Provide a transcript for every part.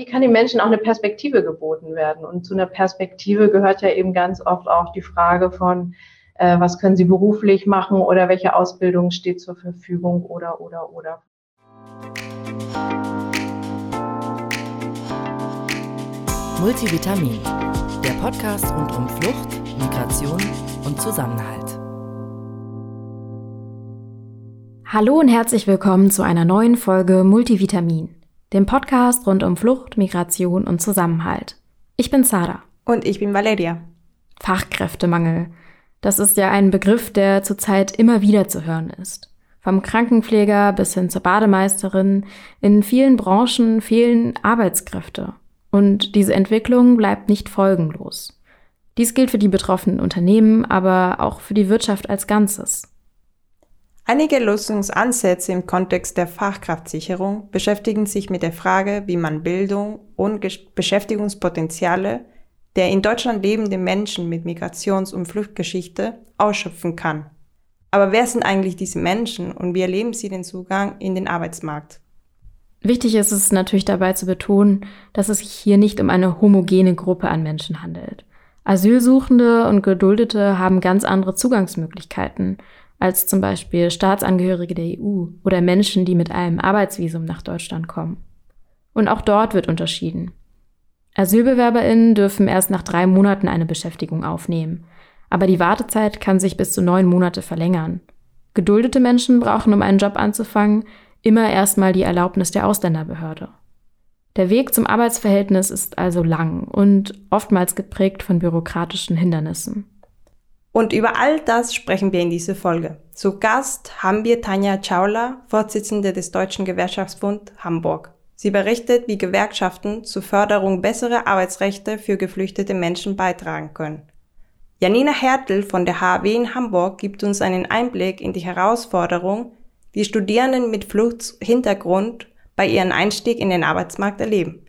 wie kann den Menschen auch eine Perspektive geboten werden? Und zu einer Perspektive gehört ja eben ganz oft auch die Frage von, äh, was können sie beruflich machen oder welche Ausbildung steht zur Verfügung oder, oder, oder. Multivitamin, der Podcast rund um Flucht, Migration und Zusammenhalt. Hallo und herzlich willkommen zu einer neuen Folge Multivitamin dem Podcast rund um Flucht, Migration und Zusammenhalt. Ich bin Sarah. Und ich bin Valeria. Fachkräftemangel. Das ist ja ein Begriff, der zurzeit immer wieder zu hören ist. Vom Krankenpfleger bis hin zur Bademeisterin. In vielen Branchen fehlen Arbeitskräfte. Und diese Entwicklung bleibt nicht folgenlos. Dies gilt für die betroffenen Unternehmen, aber auch für die Wirtschaft als Ganzes. Einige Lösungsansätze im Kontext der Fachkraftsicherung beschäftigen sich mit der Frage, wie man Bildung und Beschäftigungspotenziale der in Deutschland lebenden Menschen mit Migrations- und Fluchtgeschichte ausschöpfen kann. Aber wer sind eigentlich diese Menschen und wie erleben sie den Zugang in den Arbeitsmarkt? Wichtig ist es natürlich dabei zu betonen, dass es sich hier nicht um eine homogene Gruppe an Menschen handelt. Asylsuchende und Geduldete haben ganz andere Zugangsmöglichkeiten als zum Beispiel Staatsangehörige der EU oder Menschen, die mit einem Arbeitsvisum nach Deutschland kommen. Und auch dort wird unterschieden. Asylbewerberinnen dürfen erst nach drei Monaten eine Beschäftigung aufnehmen, aber die Wartezeit kann sich bis zu neun Monate verlängern. Geduldete Menschen brauchen, um einen Job anzufangen, immer erstmal die Erlaubnis der Ausländerbehörde. Der Weg zum Arbeitsverhältnis ist also lang und oftmals geprägt von bürokratischen Hindernissen. Und über all das sprechen wir in dieser Folge. Zu Gast haben wir Tanja Chaula, Vorsitzende des Deutschen Gewerkschaftsbund Hamburg. Sie berichtet, wie Gewerkschaften zur Förderung besserer Arbeitsrechte für geflüchtete Menschen beitragen können. Janina Hertel von der HW in Hamburg gibt uns einen Einblick in die Herausforderung, die Studierenden mit Fluchthintergrund bei ihrem Einstieg in den Arbeitsmarkt erleben.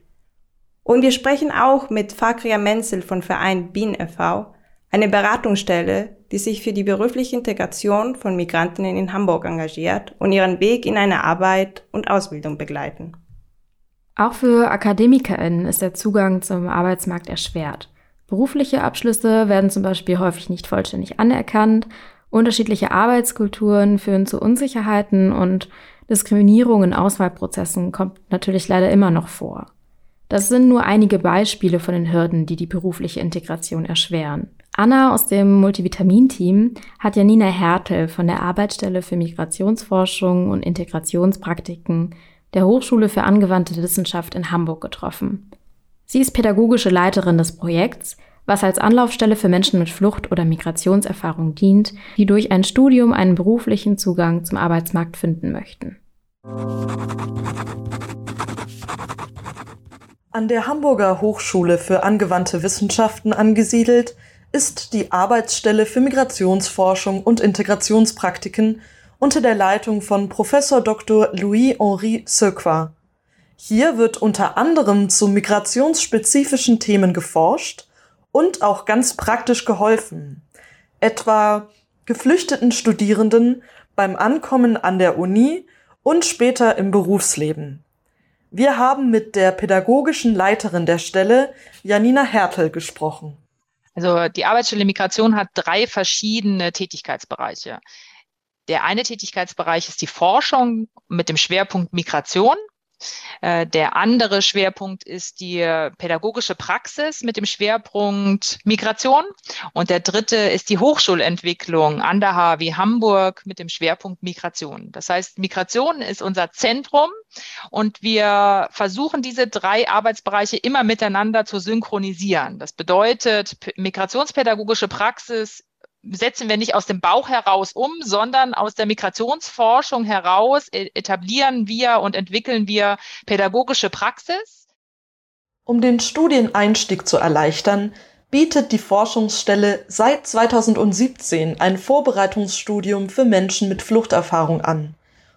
Und wir sprechen auch mit Fakria Menzel von Verein Bien e.V., eine Beratungsstelle, die sich für die berufliche Integration von Migrantinnen in Hamburg engagiert und ihren Weg in eine Arbeit und Ausbildung begleiten. Auch für AkademikerInnen ist der Zugang zum Arbeitsmarkt erschwert. Berufliche Abschlüsse werden zum Beispiel häufig nicht vollständig anerkannt. Unterschiedliche Arbeitskulturen führen zu Unsicherheiten und Diskriminierung in Auswahlprozessen kommt natürlich leider immer noch vor. Das sind nur einige Beispiele von den Hürden, die die berufliche Integration erschweren. Anna aus dem Multivitamin-Team hat Janina Hertel von der Arbeitsstelle für Migrationsforschung und Integrationspraktiken der Hochschule für angewandte Wissenschaft in Hamburg getroffen. Sie ist pädagogische Leiterin des Projekts, was als Anlaufstelle für Menschen mit Flucht- oder Migrationserfahrung dient, die durch ein Studium einen beruflichen Zugang zum Arbeitsmarkt finden möchten. An der Hamburger Hochschule für angewandte Wissenschaften angesiedelt, ist die Arbeitsstelle für Migrationsforschung und Integrationspraktiken unter der Leitung von Professor Dr. Louis-Henri Söqua. Hier wird unter anderem zu migrationsspezifischen Themen geforscht und auch ganz praktisch geholfen, etwa geflüchteten Studierenden beim Ankommen an der Uni und später im Berufsleben. Wir haben mit der pädagogischen Leiterin der Stelle, Janina Hertel, gesprochen. Also die Arbeitsstelle Migration hat drei verschiedene Tätigkeitsbereiche. Der eine Tätigkeitsbereich ist die Forschung mit dem Schwerpunkt Migration. Äh, der andere Schwerpunkt ist die pädagogische Praxis mit dem Schwerpunkt Migration. Und der dritte ist die Hochschulentwicklung an der HW Hamburg mit dem Schwerpunkt Migration. Das heißt, Migration ist unser Zentrum und wir versuchen diese drei Arbeitsbereiche immer miteinander zu synchronisieren. Das bedeutet, migrationspädagogische Praxis setzen wir nicht aus dem Bauch heraus um, sondern aus der Migrationsforschung heraus e-, etablieren wir und entwickeln wir pädagogische Praxis. Um den Studieneinstieg zu erleichtern, bietet die Forschungsstelle seit 2017 ein Vorbereitungsstudium für Menschen mit Fluchterfahrung an.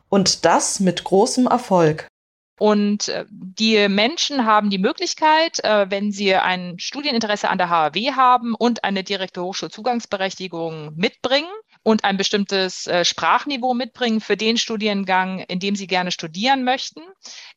Und das mit großem Erfolg. Und äh, die Menschen haben die Möglichkeit, äh, wenn sie ein Studieninteresse an der HAW haben und eine direkte Hochschulzugangsberechtigung mitbringen, und ein bestimmtes äh, Sprachniveau mitbringen für den Studiengang, in dem sie gerne studieren möchten,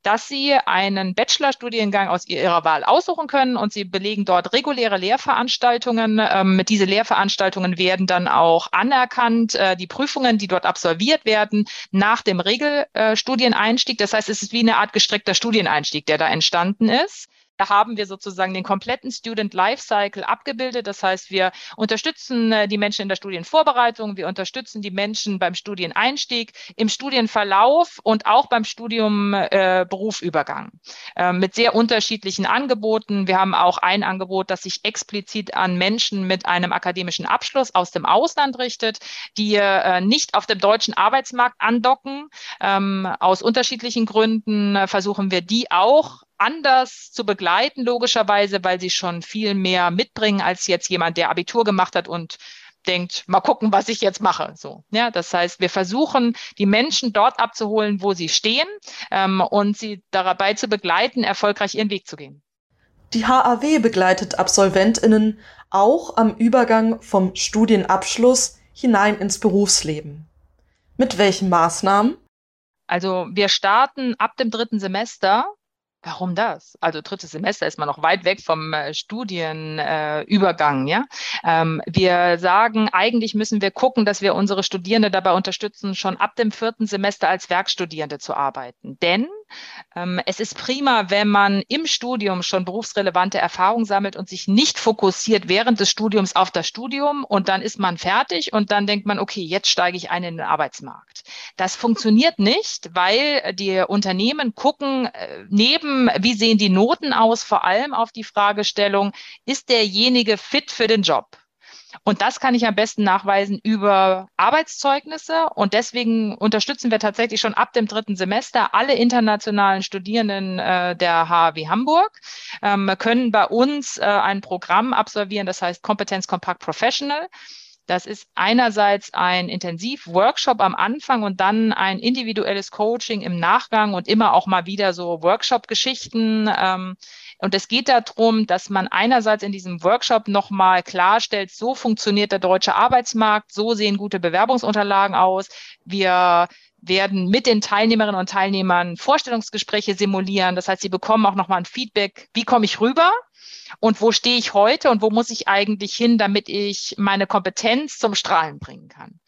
dass sie einen Bachelorstudiengang aus ihrer Wahl aussuchen können und sie belegen dort reguläre Lehrveranstaltungen. Ähm, diese Lehrveranstaltungen werden dann auch anerkannt. Äh, die Prüfungen, die dort absolviert werden, nach dem Regelstudieneinstieg. Das heißt, es ist wie eine Art gestreckter Studieneinstieg, der da entstanden ist. Da haben wir sozusagen den kompletten Student Lifecycle abgebildet. Das heißt, wir unterstützen äh, die Menschen in der Studienvorbereitung, wir unterstützen die Menschen beim Studieneinstieg, im Studienverlauf und auch beim Studium äh, Berufsübergang äh, mit sehr unterschiedlichen Angeboten. Wir haben auch ein Angebot, das sich explizit an Menschen mit einem akademischen Abschluss aus dem Ausland richtet, die äh, nicht auf dem deutschen Arbeitsmarkt andocken. Ähm, aus unterschiedlichen Gründen äh, versuchen wir die auch anders zu begleiten, logischerweise, weil sie schon viel mehr mitbringen als jetzt jemand, der Abitur gemacht hat und denkt, mal gucken, was ich jetzt mache. So, ja, das heißt, wir versuchen, die Menschen dort abzuholen, wo sie stehen ähm, und sie dabei zu begleiten, erfolgreich ihren Weg zu gehen. Die HAW begleitet AbsolventInnen auch am Übergang vom Studienabschluss hinein ins Berufsleben. Mit welchen Maßnahmen? Also wir starten ab dem dritten Semester Warum das? Also drittes Semester ist man noch weit weg vom äh, Studienübergang, äh, ja. Ähm, wir sagen, eigentlich müssen wir gucken, dass wir unsere Studierende dabei unterstützen, schon ab dem vierten Semester als Werkstudierende zu arbeiten. Denn es ist prima, wenn man im Studium schon berufsrelevante Erfahrungen sammelt und sich nicht fokussiert während des Studiums auf das Studium und dann ist man fertig und dann denkt man, okay, jetzt steige ich ein in den Arbeitsmarkt. Das funktioniert nicht, weil die Unternehmen gucken äh, neben, wie sehen die Noten aus, vor allem auf die Fragestellung, ist derjenige fit für den Job? Und das kann ich am besten nachweisen über Arbeitszeugnisse. Und deswegen unterstützen wir tatsächlich schon ab dem dritten Semester alle internationalen Studierenden äh, der HW Hamburg, ähm, können bei uns äh, ein Programm absolvieren, das heißt Kompetenz Compact Professional. Das ist einerseits ein Intensiv-Workshop am Anfang und dann ein individuelles Coaching im Nachgang und immer auch mal wieder so Workshop-Geschichten. Ähm, und es geht darum, dass man einerseits in diesem Workshop nochmal klarstellt, so funktioniert der deutsche Arbeitsmarkt, so sehen gute Bewerbungsunterlagen aus. Wir werden mit den Teilnehmerinnen und Teilnehmern Vorstellungsgespräche simulieren. Das heißt, sie bekommen auch nochmal ein Feedback, wie komme ich rüber? Und wo stehe ich heute und wo muss ich eigentlich hin, damit ich meine Kompetenz zum Strahlen bringen kann?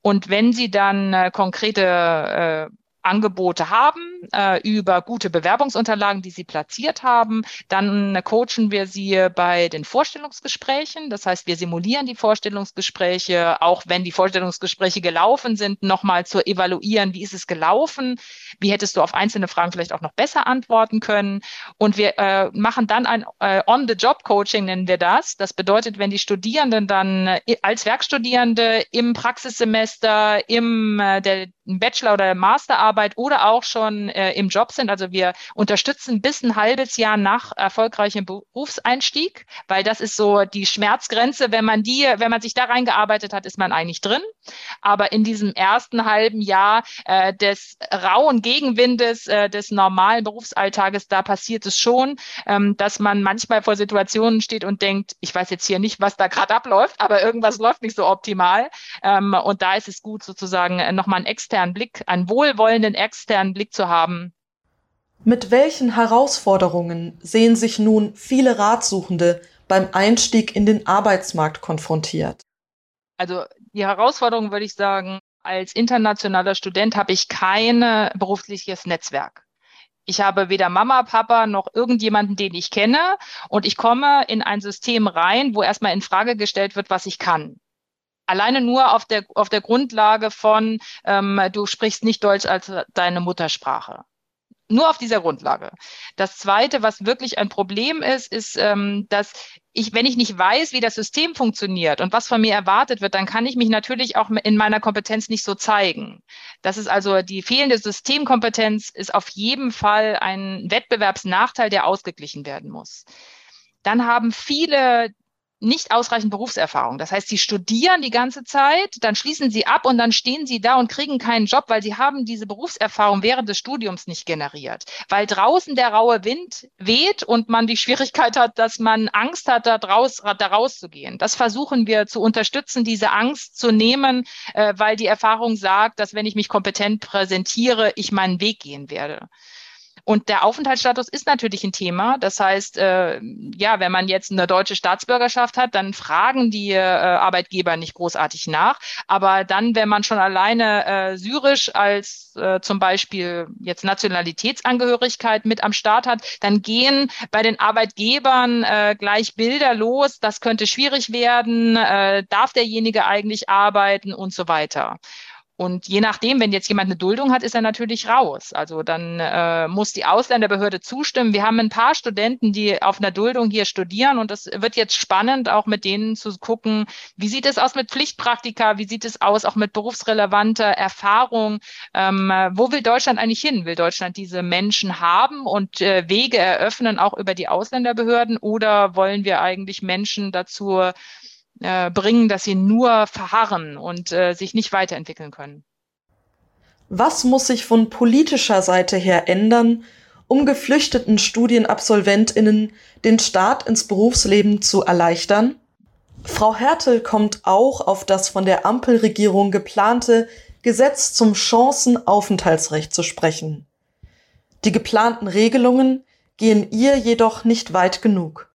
Und wenn Sie dann äh, konkrete äh, Angebote haben, äh, über gute Bewerbungsunterlagen, die sie platziert haben. Dann coachen wir sie bei den Vorstellungsgesprächen. Das heißt, wir simulieren die Vorstellungsgespräche, auch wenn die Vorstellungsgespräche gelaufen sind, nochmal zu evaluieren, wie ist es gelaufen, wie hättest du auf einzelne Fragen vielleicht auch noch besser antworten können. Und wir äh, machen dann ein äh, On-the-Job-Coaching, nennen wir das. Das bedeutet, wenn die Studierenden dann äh, als Werkstudierende im Praxissemester, im äh, der Bachelor- oder Masterarbeit oder auch schon äh, im Job sind. Also wir unterstützen bis ein halbes Jahr nach erfolgreichem Berufseinstieg, weil das ist so die Schmerzgrenze. Wenn man die, wenn man sich da reingearbeitet hat, ist man eigentlich drin. Aber in diesem ersten halben Jahr äh, des rauen Gegenwindes äh, des normalen Berufsalltages, da passiert es schon, ähm, dass man manchmal vor Situationen steht und denkt, ich weiß jetzt hier nicht, was da gerade abläuft, aber irgendwas läuft nicht so optimal. Ähm, und da ist es gut, sozusagen äh, nochmal einen externen Blick, einen wohlwollenden externen Blick zu haben. Mit welchen Herausforderungen sehen sich nun viele Ratsuchende beim Einstieg in den Arbeitsmarkt konfrontiert? Also die Herausforderung würde ich sagen, als internationaler Student habe ich kein berufliches Netzwerk. Ich habe weder Mama, Papa noch irgendjemanden, den ich kenne. Und ich komme in ein System rein, wo erstmal in Frage gestellt wird, was ich kann. Alleine nur auf der, auf der Grundlage von, ähm, du sprichst nicht Deutsch als deine Muttersprache nur auf dieser Grundlage. Das Zweite, was wirklich ein Problem ist, ist, ähm, dass ich, wenn ich nicht weiß, wie das System funktioniert und was von mir erwartet wird, dann kann ich mich natürlich auch in meiner Kompetenz nicht so zeigen. Das ist also die fehlende Systemkompetenz ist auf jeden Fall ein Wettbewerbsnachteil, der ausgeglichen werden muss. Dann haben viele nicht ausreichend Berufserfahrung. Das heißt, sie studieren die ganze Zeit, dann schließen sie ab und dann stehen sie da und kriegen keinen Job, weil sie haben diese Berufserfahrung während des Studiums nicht generiert. Weil draußen der raue Wind weht und man die Schwierigkeit hat, dass man Angst hat, da, draus, da rauszugehen. Das versuchen wir zu unterstützen, diese Angst zu nehmen, äh, weil die Erfahrung sagt, dass wenn ich mich kompetent präsentiere, ich meinen Weg gehen werde. Und der Aufenthaltsstatus ist natürlich ein Thema. Das heißt, äh, ja, wenn man jetzt eine deutsche Staatsbürgerschaft hat, dann fragen die äh, Arbeitgeber nicht großartig nach. Aber dann, wenn man schon alleine äh, syrisch als äh, zum Beispiel jetzt Nationalitätsangehörigkeit mit am Start hat, dann gehen bei den Arbeitgebern äh, gleich Bilder los. Das könnte schwierig werden. Äh, darf derjenige eigentlich arbeiten und so weiter. Und je nachdem, wenn jetzt jemand eine Duldung hat, ist er natürlich raus. Also dann äh, muss die Ausländerbehörde zustimmen. Wir haben ein paar Studenten, die auf einer Duldung hier studieren und das wird jetzt spannend, auch mit denen zu gucken, wie sieht es aus mit Pflichtpraktika, wie sieht es aus auch mit berufsrelevanter Erfahrung. Ähm, wo will Deutschland eigentlich hin? Will Deutschland diese Menschen haben und äh, Wege eröffnen, auch über die Ausländerbehörden? Oder wollen wir eigentlich Menschen dazu äh, bringen, dass sie nur verharren und äh, sich nicht weiterentwickeln können. Was muss sich von politischer Seite her ändern, um geflüchteten Studienabsolventinnen den Start ins Berufsleben zu erleichtern? Frau Hertel kommt auch auf das von der Ampelregierung geplante Gesetz zum Chancenaufenthaltsrecht zu sprechen. Die geplanten Regelungen gehen ihr jedoch nicht weit genug.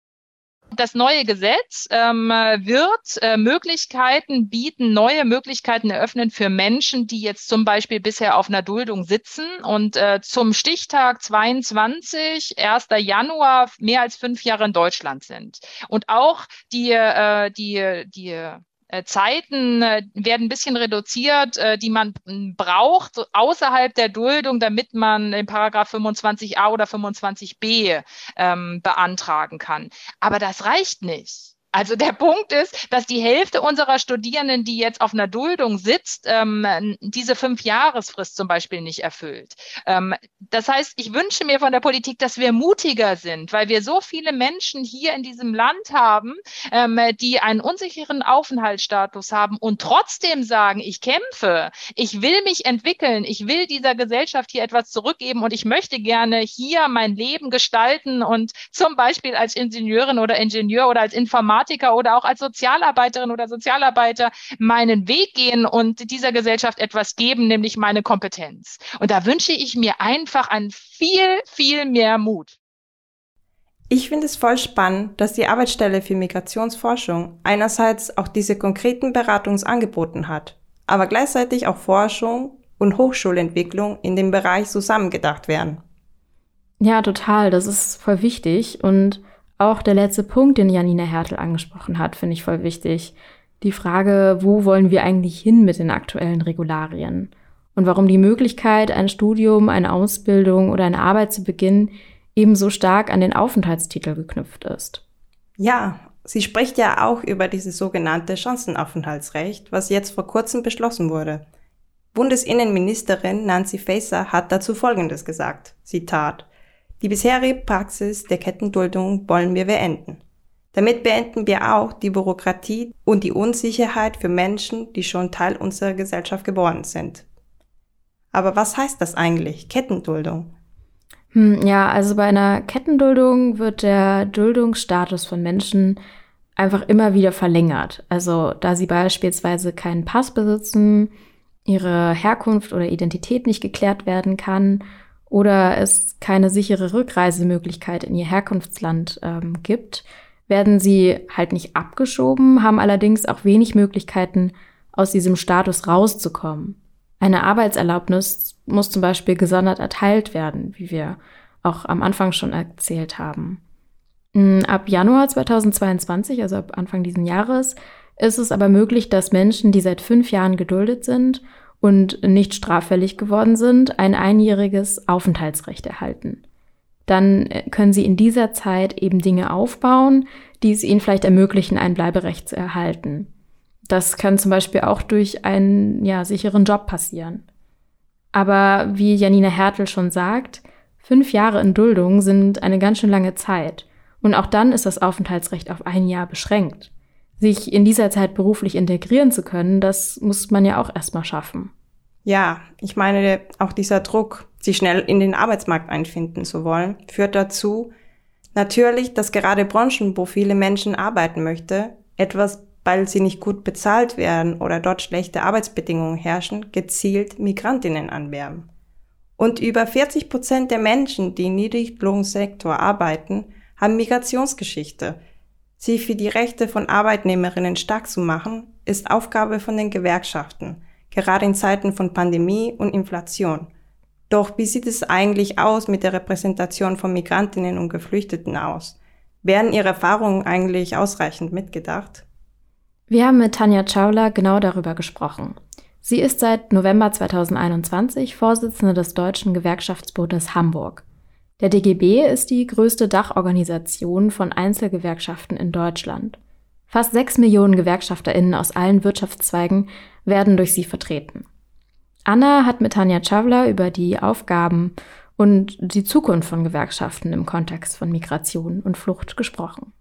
Das neue Gesetz ähm, wird äh, Möglichkeiten bieten, neue Möglichkeiten eröffnen für Menschen, die jetzt zum Beispiel bisher auf einer Duldung sitzen und äh, zum Stichtag 22, 1. Januar, mehr als fünf Jahre in Deutschland sind. Und auch die, äh, die, die Zeiten äh, werden ein bisschen reduziert, äh, die man braucht außerhalb der Duldung, damit man in Paragraph 25a oder 25b ähm, beantragen kann. Aber das reicht nicht. Also der Punkt ist, dass die Hälfte unserer Studierenden, die jetzt auf einer Duldung sitzt, ähm, diese Fünf-Jahresfrist zum Beispiel nicht erfüllt. Ähm, das heißt, ich wünsche mir von der Politik, dass wir mutiger sind, weil wir so viele Menschen hier in diesem Land haben, ähm, die einen unsicheren Aufenthaltsstatus haben und trotzdem sagen, ich kämpfe, ich will mich entwickeln, ich will dieser Gesellschaft hier etwas zurückgeben und ich möchte gerne hier mein Leben gestalten und zum Beispiel als Ingenieurin oder Ingenieur oder als Informatiker Informatiker oder auch als Sozialarbeiterin oder Sozialarbeiter meinen Weg gehen und dieser Gesellschaft etwas geben, nämlich meine Kompetenz. Und da wünsche ich mir einfach ein viel, viel mehr Mut. Ich finde es voll spannend, dass die Arbeitsstelle für Migrationsforschung einerseits auch diese konkreten Beratungsangeboten hat, aber gleichzeitig auch Forschung und Hochschulentwicklung in dem Bereich zusammengedacht werden. Ja, total. Das ist voll wichtig. Und auch der letzte Punkt, den Janina Hertel angesprochen hat, finde ich voll wichtig. Die Frage, wo wollen wir eigentlich hin mit den aktuellen Regularien? Und warum die Möglichkeit, ein Studium, eine Ausbildung oder eine Arbeit zu beginnen, ebenso stark an den Aufenthaltstitel geknüpft ist. Ja, sie spricht ja auch über dieses sogenannte Chancenaufenthaltsrecht, was jetzt vor kurzem beschlossen wurde. Bundesinnenministerin Nancy Faeser hat dazu Folgendes gesagt. Zitat. Die bisherige Praxis der Kettenduldung wollen wir beenden. Damit beenden wir auch die Bürokratie und die Unsicherheit für Menschen, die schon Teil unserer Gesellschaft geworden sind. Aber was heißt das eigentlich, Kettenduldung? Hm, ja, also bei einer Kettenduldung wird der Duldungsstatus von Menschen einfach immer wieder verlängert. Also da sie beispielsweise keinen Pass besitzen, ihre Herkunft oder Identität nicht geklärt werden kann oder es keine sichere Rückreisemöglichkeit in ihr Herkunftsland ähm, gibt, werden sie halt nicht abgeschoben, haben allerdings auch wenig Möglichkeiten, aus diesem Status rauszukommen. Eine Arbeitserlaubnis muss zum Beispiel gesondert erteilt werden, wie wir auch am Anfang schon erzählt haben. Hm, ab Januar 2022, also ab Anfang diesen Jahres, ist es aber möglich, dass Menschen, die seit fünf Jahren geduldet sind und nicht straffällig geworden sind, ein einjähriges Aufenthaltsrecht erhalten. Dann äh, können sie in dieser Zeit eben Dinge aufbauen, die es ihnen vielleicht ermöglichen, ein Bleiberecht zu erhalten. Das kann zum Beispiel auch durch einen ja, sicheren Job passieren. Aber wie Janina Hertel schon sagt, fünf Jahre in Duldung sind eine ganz schön lange Zeit. Und auch dann ist das Aufenthaltsrecht auf ein Jahr beschränkt. Sich in dieser Zeit beruflich integrieren zu können, das muss man ja auch erstmal schaffen. Ja, ich meine, auch dieser Druck, sich schnell in den Arbeitsmarkt einfinden zu wollen, führt dazu, natürlich, dass gerade Branchen, wo viele Menschen arbeiten möchte, etwas, weil sie nicht gut bezahlt werden oder dort schlechte Arbeitsbedingungen herrschen, gezielt Migrantinnen anwerben. Und über 40 Prozent der Menschen, die im Niedriglohnsektor arbeiten, haben Migrationsgeschichte. Sie für die Rechte von Arbeitnehmerinnen stark zu machen, ist Aufgabe von den Gewerkschaften, gerade in Zeiten von Pandemie und Inflation. Doch wie sieht es eigentlich aus mit der Repräsentation von Migrantinnen und Geflüchteten aus? Werden Ihre Erfahrungen eigentlich ausreichend mitgedacht? Wir haben mit Tanja Chaula genau darüber gesprochen. Sie ist seit November 2021 Vorsitzende des Deutschen Gewerkschaftsbundes Hamburg. Der DGB ist die größte Dachorganisation von Einzelgewerkschaften in Deutschland. Fast sechs Millionen GewerkschafterInnen aus allen Wirtschaftszweigen werden durch sie vertreten. Anna hat mit Tanja Chavla über die Aufgaben und die Zukunft von Gewerkschaften im Kontext von Migration und Flucht gesprochen.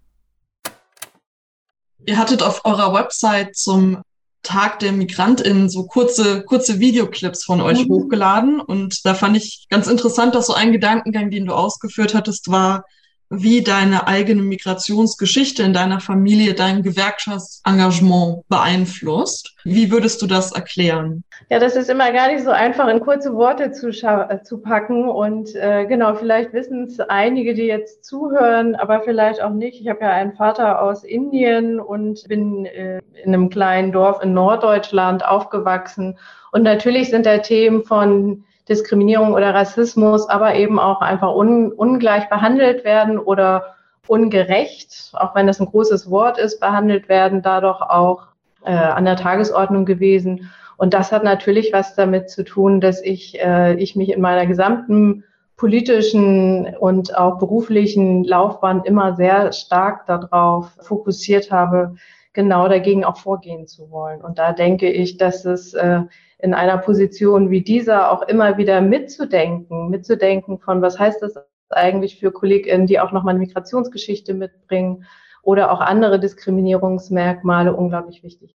Ihr hattet auf eurer Website zum Tag der MigrantInnen so kurze, kurze Videoclips von euch mhm. hochgeladen. Und da fand ich ganz interessant, dass so ein Gedankengang, den du ausgeführt hattest, war, wie deine eigene Migrationsgeschichte in deiner Familie dein Gewerkschaftsengagement beeinflusst. Wie würdest du das erklären? Ja, das ist immer gar nicht so einfach in kurze Worte zu, äh, zu packen. Und äh, genau, vielleicht wissen es einige, die jetzt zuhören, aber vielleicht auch nicht. Ich habe ja einen Vater aus Indien und bin äh, in einem kleinen Dorf in Norddeutschland aufgewachsen. Und natürlich sind da Themen von Diskriminierung oder Rassismus, aber eben auch einfach un, ungleich behandelt werden oder ungerecht, auch wenn das ein großes Wort ist, behandelt werden, dadurch auch äh, an der Tagesordnung gewesen. Und das hat natürlich was damit zu tun, dass ich, äh, ich mich in meiner gesamten politischen und auch beruflichen Laufbahn immer sehr stark darauf fokussiert habe, genau dagegen auch vorgehen zu wollen. Und da denke ich, dass es äh, in einer Position wie dieser auch immer wieder mitzudenken, mitzudenken von, was heißt das eigentlich für KollegInnen, die auch nochmal eine Migrationsgeschichte mitbringen oder auch andere Diskriminierungsmerkmale unglaublich wichtig.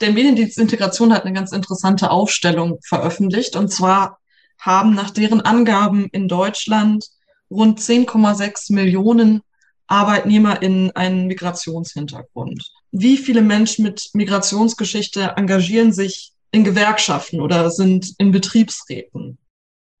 Der Mediendienst Integration hat eine ganz interessante Aufstellung veröffentlicht und zwar haben nach deren Angaben in Deutschland rund 10,6 Millionen ArbeitnehmerInnen einen Migrationshintergrund. Wie viele Menschen mit Migrationsgeschichte engagieren sich in Gewerkschaften oder sind in Betriebsräten?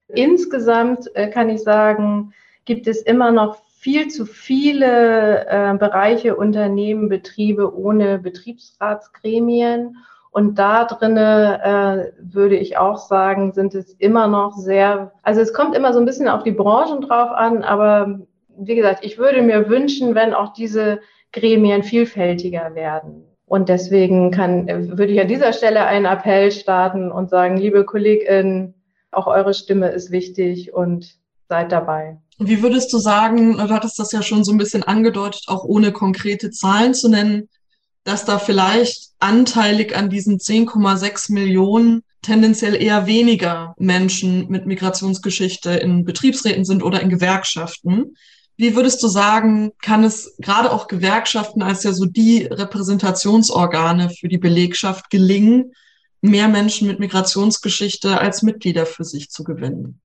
Insgesamt äh, kann ich sagen, gibt es immer noch viel zu viele äh, Bereiche, Unternehmen, Betriebe ohne Betriebsratsgremien. Und da drinne äh, würde ich auch sagen, sind es immer noch sehr, also es kommt immer so ein bisschen auf die Branchen drauf an, aber wie gesagt, ich würde mir wünschen, wenn auch diese Gremien vielfältiger werden. Und deswegen kann, würde ich an dieser Stelle einen Appell starten und sagen, liebe KollegInnen, auch eure Stimme ist wichtig und seid dabei. Wie würdest du sagen, du hattest das ja schon so ein bisschen angedeutet, auch ohne konkrete Zahlen zu nennen, dass da vielleicht anteilig an diesen 10,6 Millionen tendenziell eher weniger Menschen mit Migrationsgeschichte in Betriebsräten sind oder in Gewerkschaften. Wie würdest du sagen, kann es gerade auch Gewerkschaften als ja so die Repräsentationsorgane für die Belegschaft gelingen, mehr Menschen mit Migrationsgeschichte als Mitglieder für sich zu gewinnen?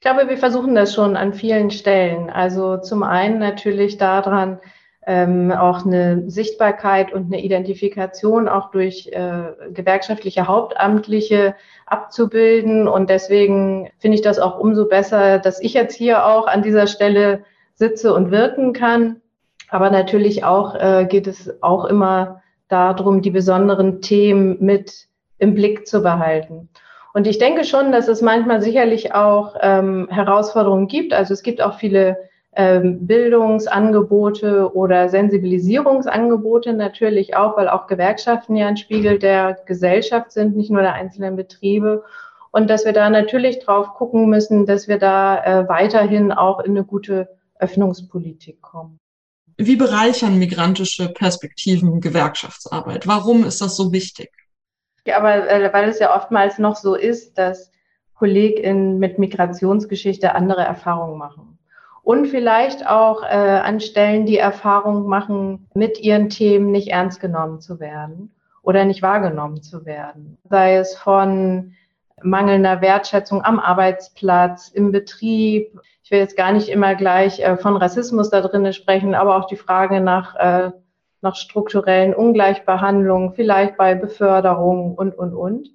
Ich glaube, wir versuchen das schon an vielen Stellen. Also zum einen natürlich daran, ähm, auch eine Sichtbarkeit und eine Identifikation auch durch äh, gewerkschaftliche Hauptamtliche abzubilden. Und deswegen finde ich das auch umso besser, dass ich jetzt hier auch an dieser Stelle sitze und wirken kann. Aber natürlich auch äh, geht es auch immer darum, die besonderen Themen mit im Blick zu behalten. Und ich denke schon, dass es manchmal sicherlich auch ähm, Herausforderungen gibt. Also es gibt auch viele ähm, Bildungsangebote oder Sensibilisierungsangebote natürlich auch, weil auch Gewerkschaften ja ein Spiegel der Gesellschaft sind, nicht nur der einzelnen Betriebe. Und dass wir da natürlich drauf gucken müssen, dass wir da äh, weiterhin auch in eine gute Öffnungspolitik kommen. Wie bereichern migrantische Perspektiven Gewerkschaftsarbeit? Warum ist das so wichtig? Ja, aber äh, weil es ja oftmals noch so ist, dass KollegInnen mit Migrationsgeschichte andere Erfahrungen machen. und vielleicht auch äh, an Stellen die Erfahrung machen, mit ihren Themen nicht ernst genommen zu werden oder nicht wahrgenommen zu werden. Sei es von mangelnder Wertschätzung am Arbeitsplatz, im Betrieb. Ich will jetzt gar nicht immer gleich äh, von Rassismus da drinnen sprechen, aber auch die Frage nach, äh, nach strukturellen Ungleichbehandlungen, vielleicht bei Beförderung und, und, und.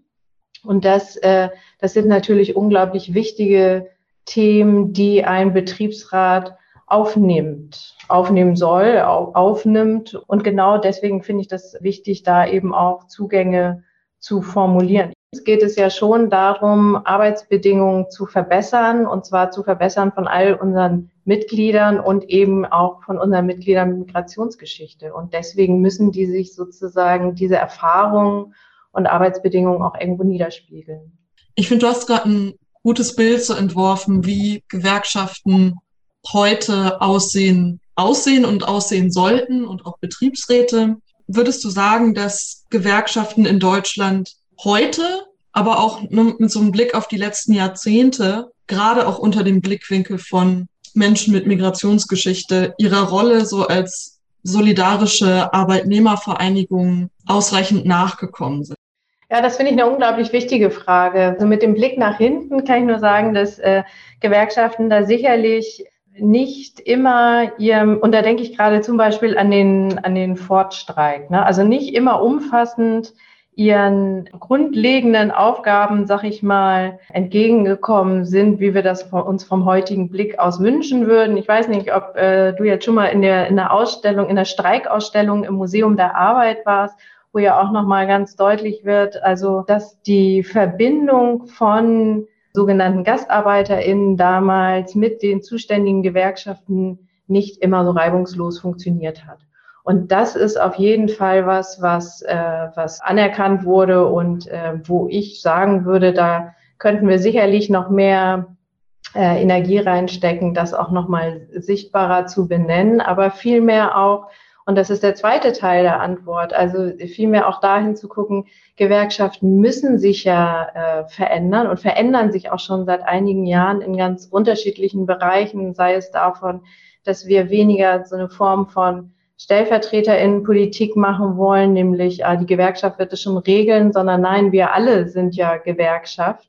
Und das, äh, das sind natürlich unglaublich wichtige Themen, die ein Betriebsrat aufnimmt, aufnehmen soll, aufnimmt. Und genau deswegen finde ich das wichtig, da eben auch Zugänge zu formulieren. Geht es ja schon darum, Arbeitsbedingungen zu verbessern, und zwar zu verbessern von all unseren Mitgliedern und eben auch von unseren Mitgliedern mit Migrationsgeschichte. Und deswegen müssen die sich sozusagen diese Erfahrungen und Arbeitsbedingungen auch irgendwo niederspiegeln. Ich finde, du hast gerade ein gutes Bild so entworfen, wie Gewerkschaften heute aussehen, aussehen und aussehen sollten und auch Betriebsräte. Würdest du sagen, dass Gewerkschaften in Deutschland heute, aber auch mit so einem Blick auf die letzten Jahrzehnte, gerade auch unter dem Blickwinkel von Menschen mit Migrationsgeschichte, ihrer Rolle so als solidarische Arbeitnehmervereinigung ausreichend nachgekommen sind? Ja, das finde ich eine unglaublich wichtige Frage. Also mit dem Blick nach hinten kann ich nur sagen, dass äh, Gewerkschaften da sicherlich nicht immer ihrem, und da denke ich gerade zum Beispiel an den, an den Fortstreik, ne? also nicht immer umfassend ihren grundlegenden Aufgaben, sag ich mal, entgegengekommen sind, wie wir das von uns vom heutigen Blick aus wünschen würden. Ich weiß nicht, ob äh, du jetzt schon mal in der, in der Ausstellung, in der Streikausstellung im Museum der Arbeit warst wo ja auch nochmal ganz deutlich wird, also dass die Verbindung von sogenannten GastarbeiterInnen damals mit den zuständigen Gewerkschaften nicht immer so reibungslos funktioniert hat. Und das ist auf jeden Fall was, was, äh, was anerkannt wurde und äh, wo ich sagen würde, da könnten wir sicherlich noch mehr äh, Energie reinstecken, das auch nochmal sichtbarer zu benennen, aber vielmehr auch und das ist der zweite Teil der Antwort. Also vielmehr auch dahin zu gucken, Gewerkschaften müssen sich ja äh, verändern und verändern sich auch schon seit einigen Jahren in ganz unterschiedlichen Bereichen, sei es davon, dass wir weniger so eine Form von StellvertreterInnen-Politik machen wollen, nämlich ah, die Gewerkschaft wird es schon regeln, sondern nein, wir alle sind ja Gewerkschaft.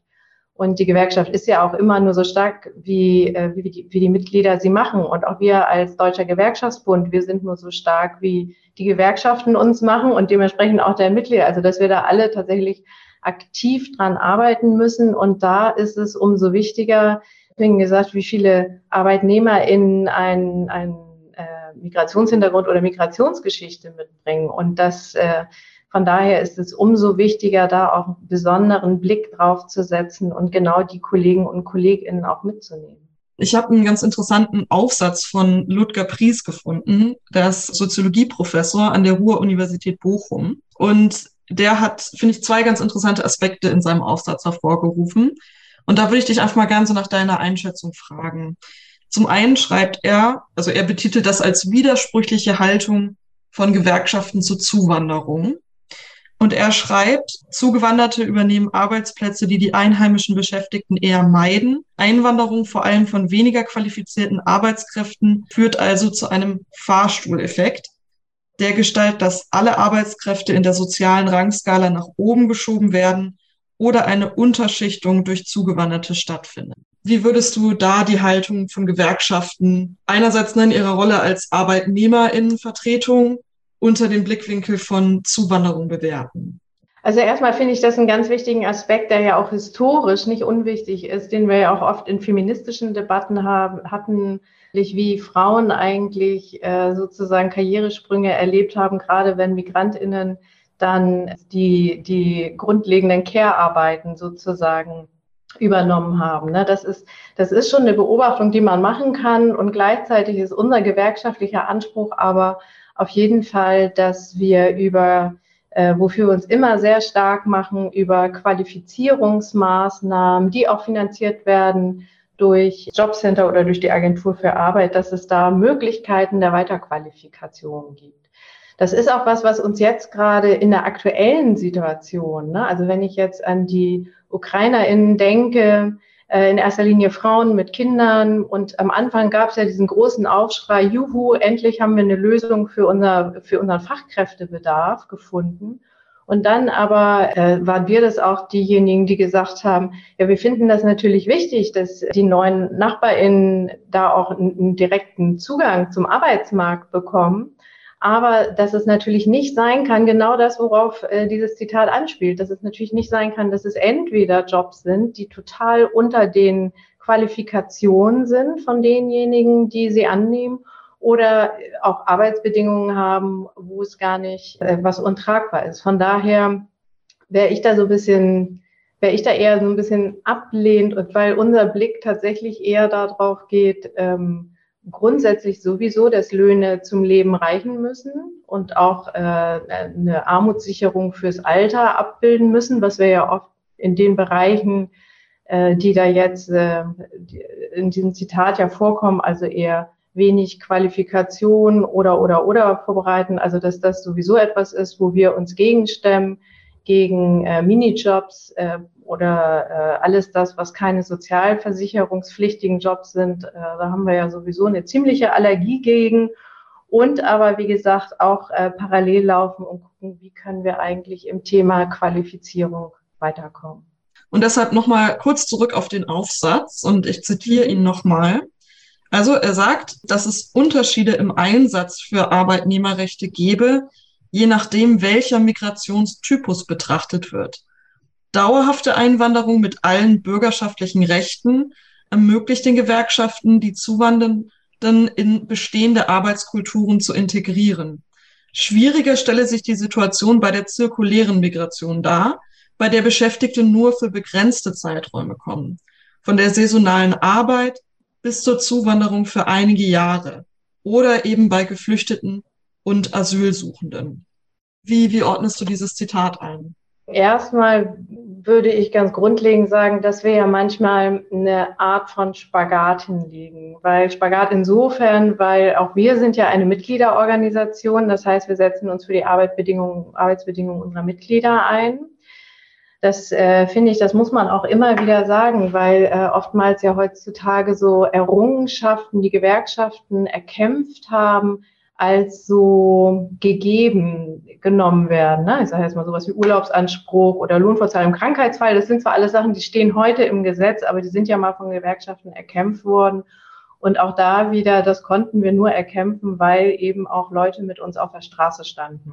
Und die Gewerkschaft ist ja auch immer nur so stark, wie, äh, wie, die, wie die Mitglieder sie machen. Und auch wir als Deutscher Gewerkschaftsbund, wir sind nur so stark, wie die Gewerkschaften uns machen und dementsprechend auch der Mitglieder. Also dass wir da alle tatsächlich aktiv dran arbeiten müssen. Und da ist es umso wichtiger, wie gesagt, wie viele ArbeitnehmerInnen ein, ein Migrationshintergrund oder Migrationsgeschichte mitbringen. Und das äh, von daher ist es umso wichtiger, da auch einen besonderen Blick drauf zu setzen und genau die Kollegen und Kolleginnen auch mitzunehmen. Ich habe einen ganz interessanten Aufsatz von Ludger Pries gefunden, der ist Soziologieprofessor an der Ruhr-Universität Bochum. Und der hat, finde ich, zwei ganz interessante Aspekte in seinem Aufsatz hervorgerufen. Und da würde ich dich einfach mal gerne so nach deiner Einschätzung fragen. Zum einen schreibt er, also er betitelt das als widersprüchliche Haltung von Gewerkschaften zur Zuwanderung. Und er schreibt, Zugewanderte übernehmen Arbeitsplätze, die die einheimischen Beschäftigten eher meiden. Einwanderung vor allem von weniger qualifizierten Arbeitskräften führt also zu einem Fahrstuhleffekt, der Gestalt, dass alle Arbeitskräfte in der sozialen Rangskala nach oben geschoben werden oder eine Unterschichtung durch Zugewanderte stattfindet. Wie würdest du da die Haltung von Gewerkschaften einerseits in ihrer Rolle als Arbeitnehmerinnenvertretung unter dem Blickwinkel von Zuwanderung bewerten? Also erstmal finde ich das einen ganz wichtigen Aspekt, der ja auch historisch nicht unwichtig ist, den wir ja auch oft in feministischen Debatten haben, hatten, wie Frauen eigentlich äh, sozusagen Karrieresprünge erlebt haben, gerade wenn Migrantinnen dann die, die grundlegenden Care-Arbeiten sozusagen übernommen haben. Ne? Das, ist, das ist schon eine Beobachtung, die man machen kann und gleichzeitig ist unser gewerkschaftlicher Anspruch aber auf jeden Fall, dass wir über, äh, wofür wir uns immer sehr stark machen, über Qualifizierungsmaßnahmen, die auch finanziert werden durch Jobcenter oder durch die Agentur für Arbeit, dass es da Möglichkeiten der Weiterqualifikation gibt. Das ist auch was, was uns jetzt gerade in der aktuellen Situation, ne, also wenn ich jetzt an die UkrainerInnen denke, äh, in erster Linie Frauen mit Kindern. Und am Anfang gab es ja diesen großen Aufschrei, juhu, endlich haben wir eine Lösung für, unser, für unseren Fachkräftebedarf gefunden. Und dann aber äh, waren wir das auch diejenigen, die gesagt haben, ja, wir finden das natürlich wichtig, dass die neuen NachbarInnen da auch einen, einen direkten Zugang zum Arbeitsmarkt bekommen. Aber dass es natürlich nicht sein kann, genau das, worauf äh, dieses Zitat anspielt, dass es natürlich nicht sein kann, dass es entweder Jobs sind, die total unter den Qualifikationen sind von denjenigen, die sie annehmen, oder auch Arbeitsbedingungen haben, wo es gar nicht äh, was untragbar ist. Von daher wäre ich da so ein bisschen, wäre ich da eher so ein bisschen ablehnt, weil unser Blick tatsächlich eher darauf geht, ähm, grundsätzlich sowieso, dass Löhne zum Leben reichen müssen und auch äh, eine Armutssicherung fürs Alter abbilden müssen, was wir ja oft in den Bereichen, äh, die da jetzt äh, in diesem Zitat ja vorkommen, also eher wenig Qualifikation oder oder oder vorbereiten, also dass das sowieso etwas ist, wo wir uns gegenstemmen gegen äh, Minijobs äh, oder äh, alles das, was keine sozialversicherungspflichtigen Jobs sind. Äh, da haben wir ja sowieso eine ziemliche Allergie gegen. Und aber, wie gesagt, auch äh, parallel laufen und gucken, wie können wir eigentlich im Thema Qualifizierung weiterkommen. Und deshalb nochmal kurz zurück auf den Aufsatz und ich zitiere ihn nochmal. Also er sagt, dass es Unterschiede im Einsatz für Arbeitnehmerrechte gebe, je nachdem, welcher Migrationstypus betrachtet wird. Dauerhafte Einwanderung mit allen bürgerschaftlichen Rechten ermöglicht den Gewerkschaften, die Zuwandernden in bestehende Arbeitskulturen zu integrieren. Schwieriger stelle sich die Situation bei der zirkulären Migration dar, bei der Beschäftigte nur für begrenzte Zeiträume kommen. Von der saisonalen Arbeit bis zur Zuwanderung für einige Jahre oder eben bei Geflüchteten und Asylsuchenden. Wie, wie ordnest du dieses Zitat ein? Erstmal würde ich ganz grundlegend sagen, dass wir ja manchmal eine Art von Spagat hinlegen. Weil Spagat insofern, weil auch wir sind ja eine Mitgliederorganisation. Das heißt, wir setzen uns für die Arbeitsbedingungen, Arbeitsbedingungen unserer Mitglieder ein. Das äh, finde ich, das muss man auch immer wieder sagen, weil äh, oftmals ja heutzutage so Errungenschaften, die Gewerkschaften erkämpft haben, als so gegeben genommen werden. Ne? Ich sage jetzt mal sowas wie Urlaubsanspruch oder Lohnfortzahlung im Krankheitsfall. Das sind zwar alles Sachen, die stehen heute im Gesetz, aber die sind ja mal von Gewerkschaften erkämpft worden. Und auch da wieder, das konnten wir nur erkämpfen, weil eben auch Leute mit uns auf der Straße standen.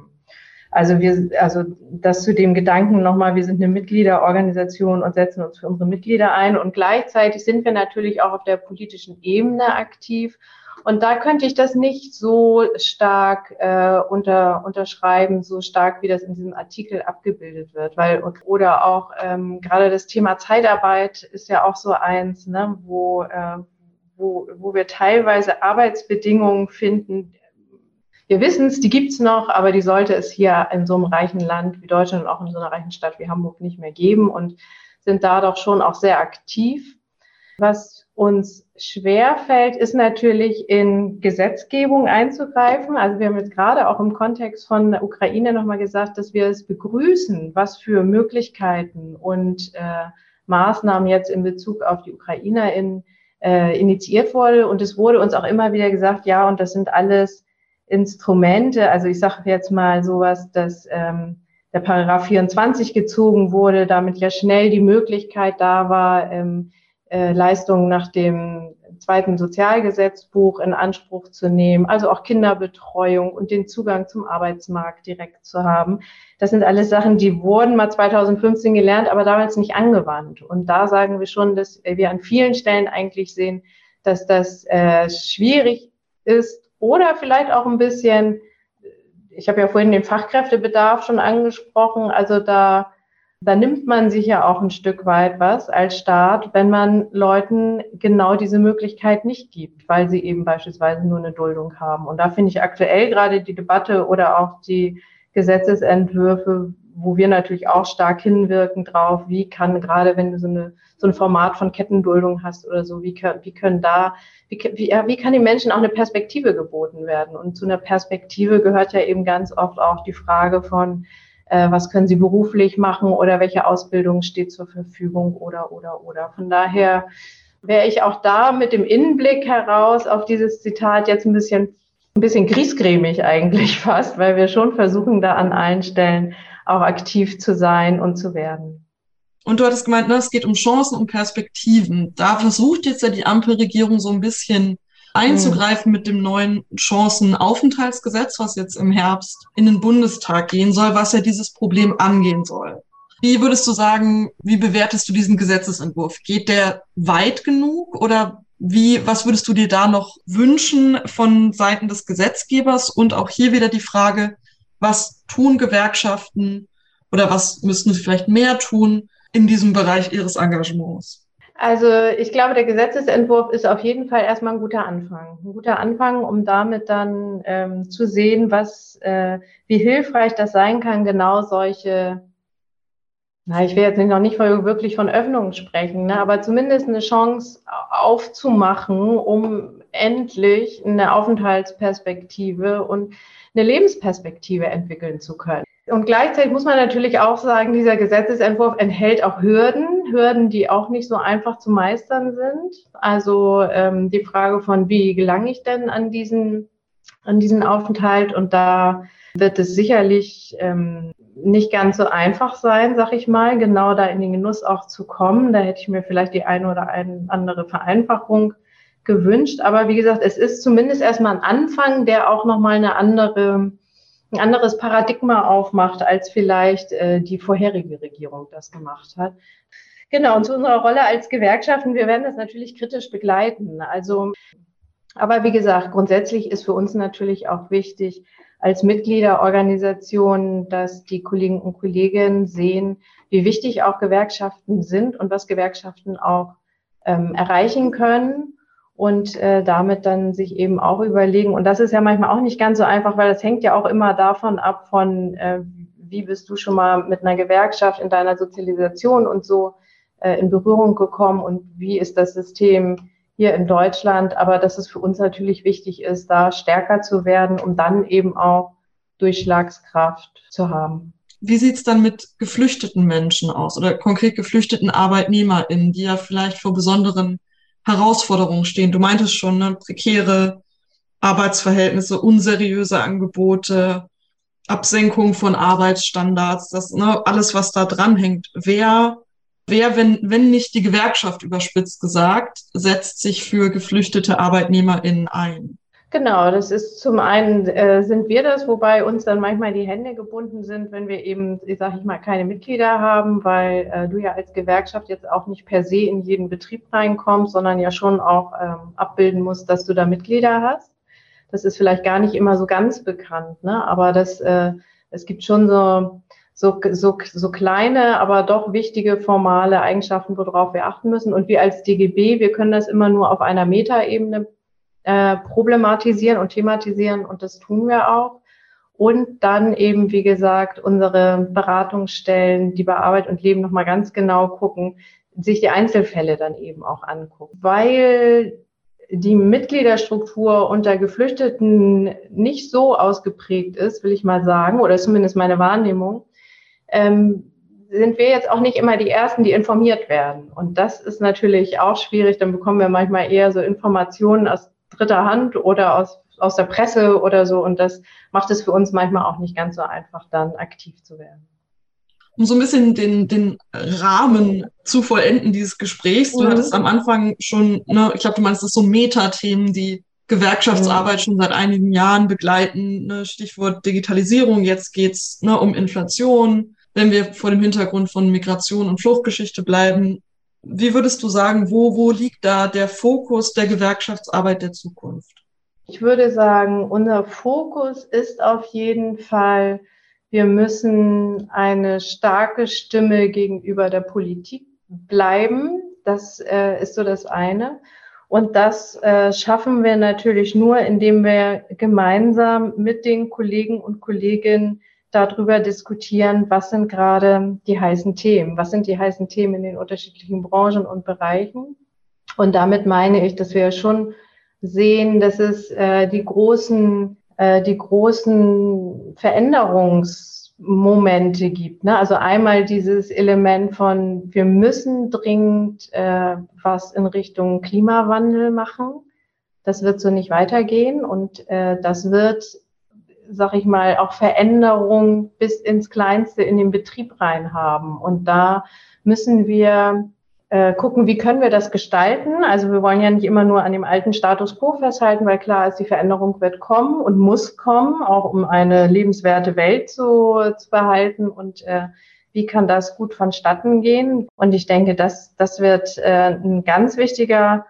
Also wir, also das zu dem Gedanken nochmal, wir sind eine Mitgliederorganisation und setzen uns für unsere Mitglieder ein. Und gleichzeitig sind wir natürlich auch auf der politischen Ebene aktiv und da könnte ich das nicht so stark äh, unter, unterschreiben, so stark wie das in diesem Artikel abgebildet wird. Weil, oder auch ähm, gerade das Thema Zeitarbeit ist ja auch so eins, ne, wo, äh, wo, wo wir teilweise Arbeitsbedingungen finden. Wir wissen es, die gibt's noch, aber die sollte es hier in so einem reichen Land wie Deutschland und auch in so einer reichen Stadt wie Hamburg nicht mehr geben und sind da doch schon auch sehr aktiv. Was uns schwerfällt, ist natürlich in Gesetzgebung einzugreifen. Also wir haben jetzt gerade auch im Kontext von der Ukraine nochmal gesagt, dass wir es begrüßen, was für Möglichkeiten und äh, Maßnahmen jetzt in Bezug auf die UkrainerInnen äh, initiiert wurde. Und es wurde uns auch immer wieder gesagt, ja, und das sind alles Instrumente. Also ich sage jetzt mal sowas, dass ähm, der Paragraph 24 gezogen wurde, damit ja schnell die Möglichkeit da war, ähm, äh, Leistungen nach dem zweiten Sozialgesetzbuch in Anspruch zu nehmen, also auch Kinderbetreuung und den Zugang zum Arbeitsmarkt direkt zu haben. Das sind alles Sachen, die wurden mal 2015 gelernt, aber damals nicht angewandt. Und da sagen wir schon, dass wir an vielen Stellen eigentlich sehen, dass das äh, schwierig ist oder vielleicht auch ein bisschen, ich habe ja vorhin den Fachkräftebedarf schon angesprochen, also da da nimmt man sich ja auch ein Stück weit was als Staat, wenn man Leuten genau diese Möglichkeit nicht gibt, weil sie eben beispielsweise nur eine Duldung haben. Und da finde ich aktuell gerade die Debatte oder auch die Gesetzesentwürfe, wo wir natürlich auch stark hinwirken drauf, wie kann gerade, wenn du so, eine, so ein Format von Kettenduldung hast oder so, wie, können, wie können da, wie, wie, wie kann den Menschen auch eine Perspektive geboten werden? Und zu einer Perspektive gehört ja eben ganz oft auch die Frage von, äh, was können sie beruflich machen oder welche Ausbildung steht zur Verfügung oder, oder, oder. Von daher wäre ich auch da mit dem Innenblick heraus auf dieses Zitat jetzt ein bisschen, ein bisschen griesgrämig eigentlich fast, weil wir schon versuchen, da an allen Stellen auch aktiv zu sein und zu werden. Und du hattest gemeint, ne, es geht um Chancen und Perspektiven. Da versucht jetzt ja die Ampelregierung so ein bisschen einzugreifen mhm. mit dem neuen Chancenaufenthaltsgesetz, was jetzt im Herbst in den Bundestag gehen soll, was ja dieses Problem angehen soll. Wie würdest du sagen, wie bewertest du diesen Gesetzesentwurf? Geht der weit genug oder wie, was würdest du dir da noch wünschen von Seiten des Gesetzgebers? Und auch hier wieder die Frage, was tun Gewerkschaften oder was müssten sie vielleicht mehr tun in diesem Bereich ihres Engagements? Also ich glaube, der Gesetzesentwurf ist auf jeden Fall erstmal ein guter Anfang. Ein guter Anfang, um damit dann ähm, zu sehen, was, äh, wie hilfreich das sein kann, genau solche, na, ich will jetzt noch nicht wirklich von Öffnungen sprechen, ne, aber zumindest eine Chance aufzumachen, um endlich eine Aufenthaltsperspektive und eine Lebensperspektive entwickeln zu können. Und gleichzeitig muss man natürlich auch sagen, dieser Gesetzesentwurf enthält auch Hürden, Hürden, die auch nicht so einfach zu meistern sind. Also ähm, die Frage von, wie gelange ich denn an diesen, an diesen Aufenthalt? Und da wird es sicherlich ähm, nicht ganz so einfach sein, sag ich mal, genau da in den Genuss auch zu kommen. Da hätte ich mir vielleicht die eine oder eine andere Vereinfachung gewünscht. Aber wie gesagt, es ist zumindest erstmal ein Anfang, der auch nochmal eine andere ein anderes Paradigma aufmacht, als vielleicht äh, die vorherige Regierung das gemacht hat. Genau, und zu unserer Rolle als Gewerkschaften, wir werden das natürlich kritisch begleiten. Also, aber wie gesagt, grundsätzlich ist für uns natürlich auch wichtig, als Mitgliederorganisation, dass die Kollegen und Kolleginnen sehen, wie wichtig auch Gewerkschaften sind und was Gewerkschaften auch ähm, erreichen können und äh, damit dann sich eben auch überlegen. Und das ist ja manchmal auch nicht ganz so einfach, weil das hängt ja auch immer davon ab, von äh, wie bist du schon mal mit einer Gewerkschaft in deiner Sozialisation und so äh, in Berührung gekommen und wie ist das System hier in Deutschland. Aber dass es für uns natürlich wichtig ist, da stärker zu werden, um dann eben auch Durchschlagskraft zu haben. Wie sieht's dann mit geflüchteten Menschen aus oder konkret geflüchteten ArbeitnehmerInnen, die ja vielleicht vor besonderen Herausforderungen stehen. Du meintest schon, ne, prekäre Arbeitsverhältnisse, unseriöse Angebote, Absenkung von Arbeitsstandards, das ne, alles, was da dranhängt. Wer, wer, wenn, wenn nicht die Gewerkschaft überspitzt gesagt, setzt sich für geflüchtete ArbeitnehmerInnen ein? Genau, das ist zum einen äh, sind wir das, wobei uns dann manchmal die Hände gebunden sind, wenn wir eben, sage ich mal, keine Mitglieder haben, weil äh, du ja als Gewerkschaft jetzt auch nicht per se in jeden Betrieb reinkommst, sondern ja schon auch ähm, abbilden musst, dass du da Mitglieder hast. Das ist vielleicht gar nicht immer so ganz bekannt, ne? aber das, äh, es gibt schon so, so, so, so kleine, aber doch wichtige formale Eigenschaften, worauf wir achten müssen. Und wir als DGB, wir können das immer nur auf einer Metaebene äh, problematisieren und thematisieren und das tun wir auch. Und dann eben, wie gesagt, unsere Beratungsstellen, die bei Arbeit und Leben nochmal ganz genau gucken, sich die Einzelfälle dann eben auch angucken. Weil die Mitgliederstruktur unter Geflüchteten nicht so ausgeprägt ist, will ich mal sagen, oder zumindest meine Wahrnehmung, ähm, sind wir jetzt auch nicht immer die Ersten, die informiert werden. Und das ist natürlich auch schwierig. Dann bekommen wir manchmal eher so Informationen aus dritter Hand oder aus, aus der Presse oder so. Und das macht es für uns manchmal auch nicht ganz so einfach, dann aktiv zu werden. Um so ein bisschen den, den Rahmen zu vollenden dieses Gesprächs, du mhm. hattest am Anfang schon, ne, ich glaube, du meinst, das so Metathemen, die Gewerkschaftsarbeit mhm. schon seit einigen Jahren begleiten. Ne, Stichwort Digitalisierung, jetzt geht's ne, um Inflation. Wenn wir vor dem Hintergrund von Migration und Fluchtgeschichte bleiben, wie würdest du sagen, wo, wo liegt da der Fokus der Gewerkschaftsarbeit der Zukunft? Ich würde sagen, unser Fokus ist auf jeden Fall, wir müssen eine starke Stimme gegenüber der Politik bleiben. Das äh, ist so das eine. Und das äh, schaffen wir natürlich nur, indem wir gemeinsam mit den Kollegen und Kolleginnen darüber diskutieren, was sind gerade die heißen Themen, was sind die heißen Themen in den unterschiedlichen Branchen und Bereichen. Und damit meine ich, dass wir schon sehen, dass es äh, die großen, äh, die großen Veränderungs Momente gibt. Ne? Also einmal dieses Element von, wir müssen dringend äh, was in Richtung Klimawandel machen. Das wird so nicht weitergehen und äh, das wird, sag ich mal, auch Veränderungen bis ins Kleinste in den Betrieb rein haben. Und da müssen wir äh, gucken, wie können wir das gestalten. Also wir wollen ja nicht immer nur an dem alten Status quo festhalten, weil klar ist, die Veränderung wird kommen und muss kommen, auch um eine lebenswerte Welt zu, zu behalten. Und äh, wie kann das gut vonstatten gehen? Und ich denke, das, das wird äh, ein ganz wichtiger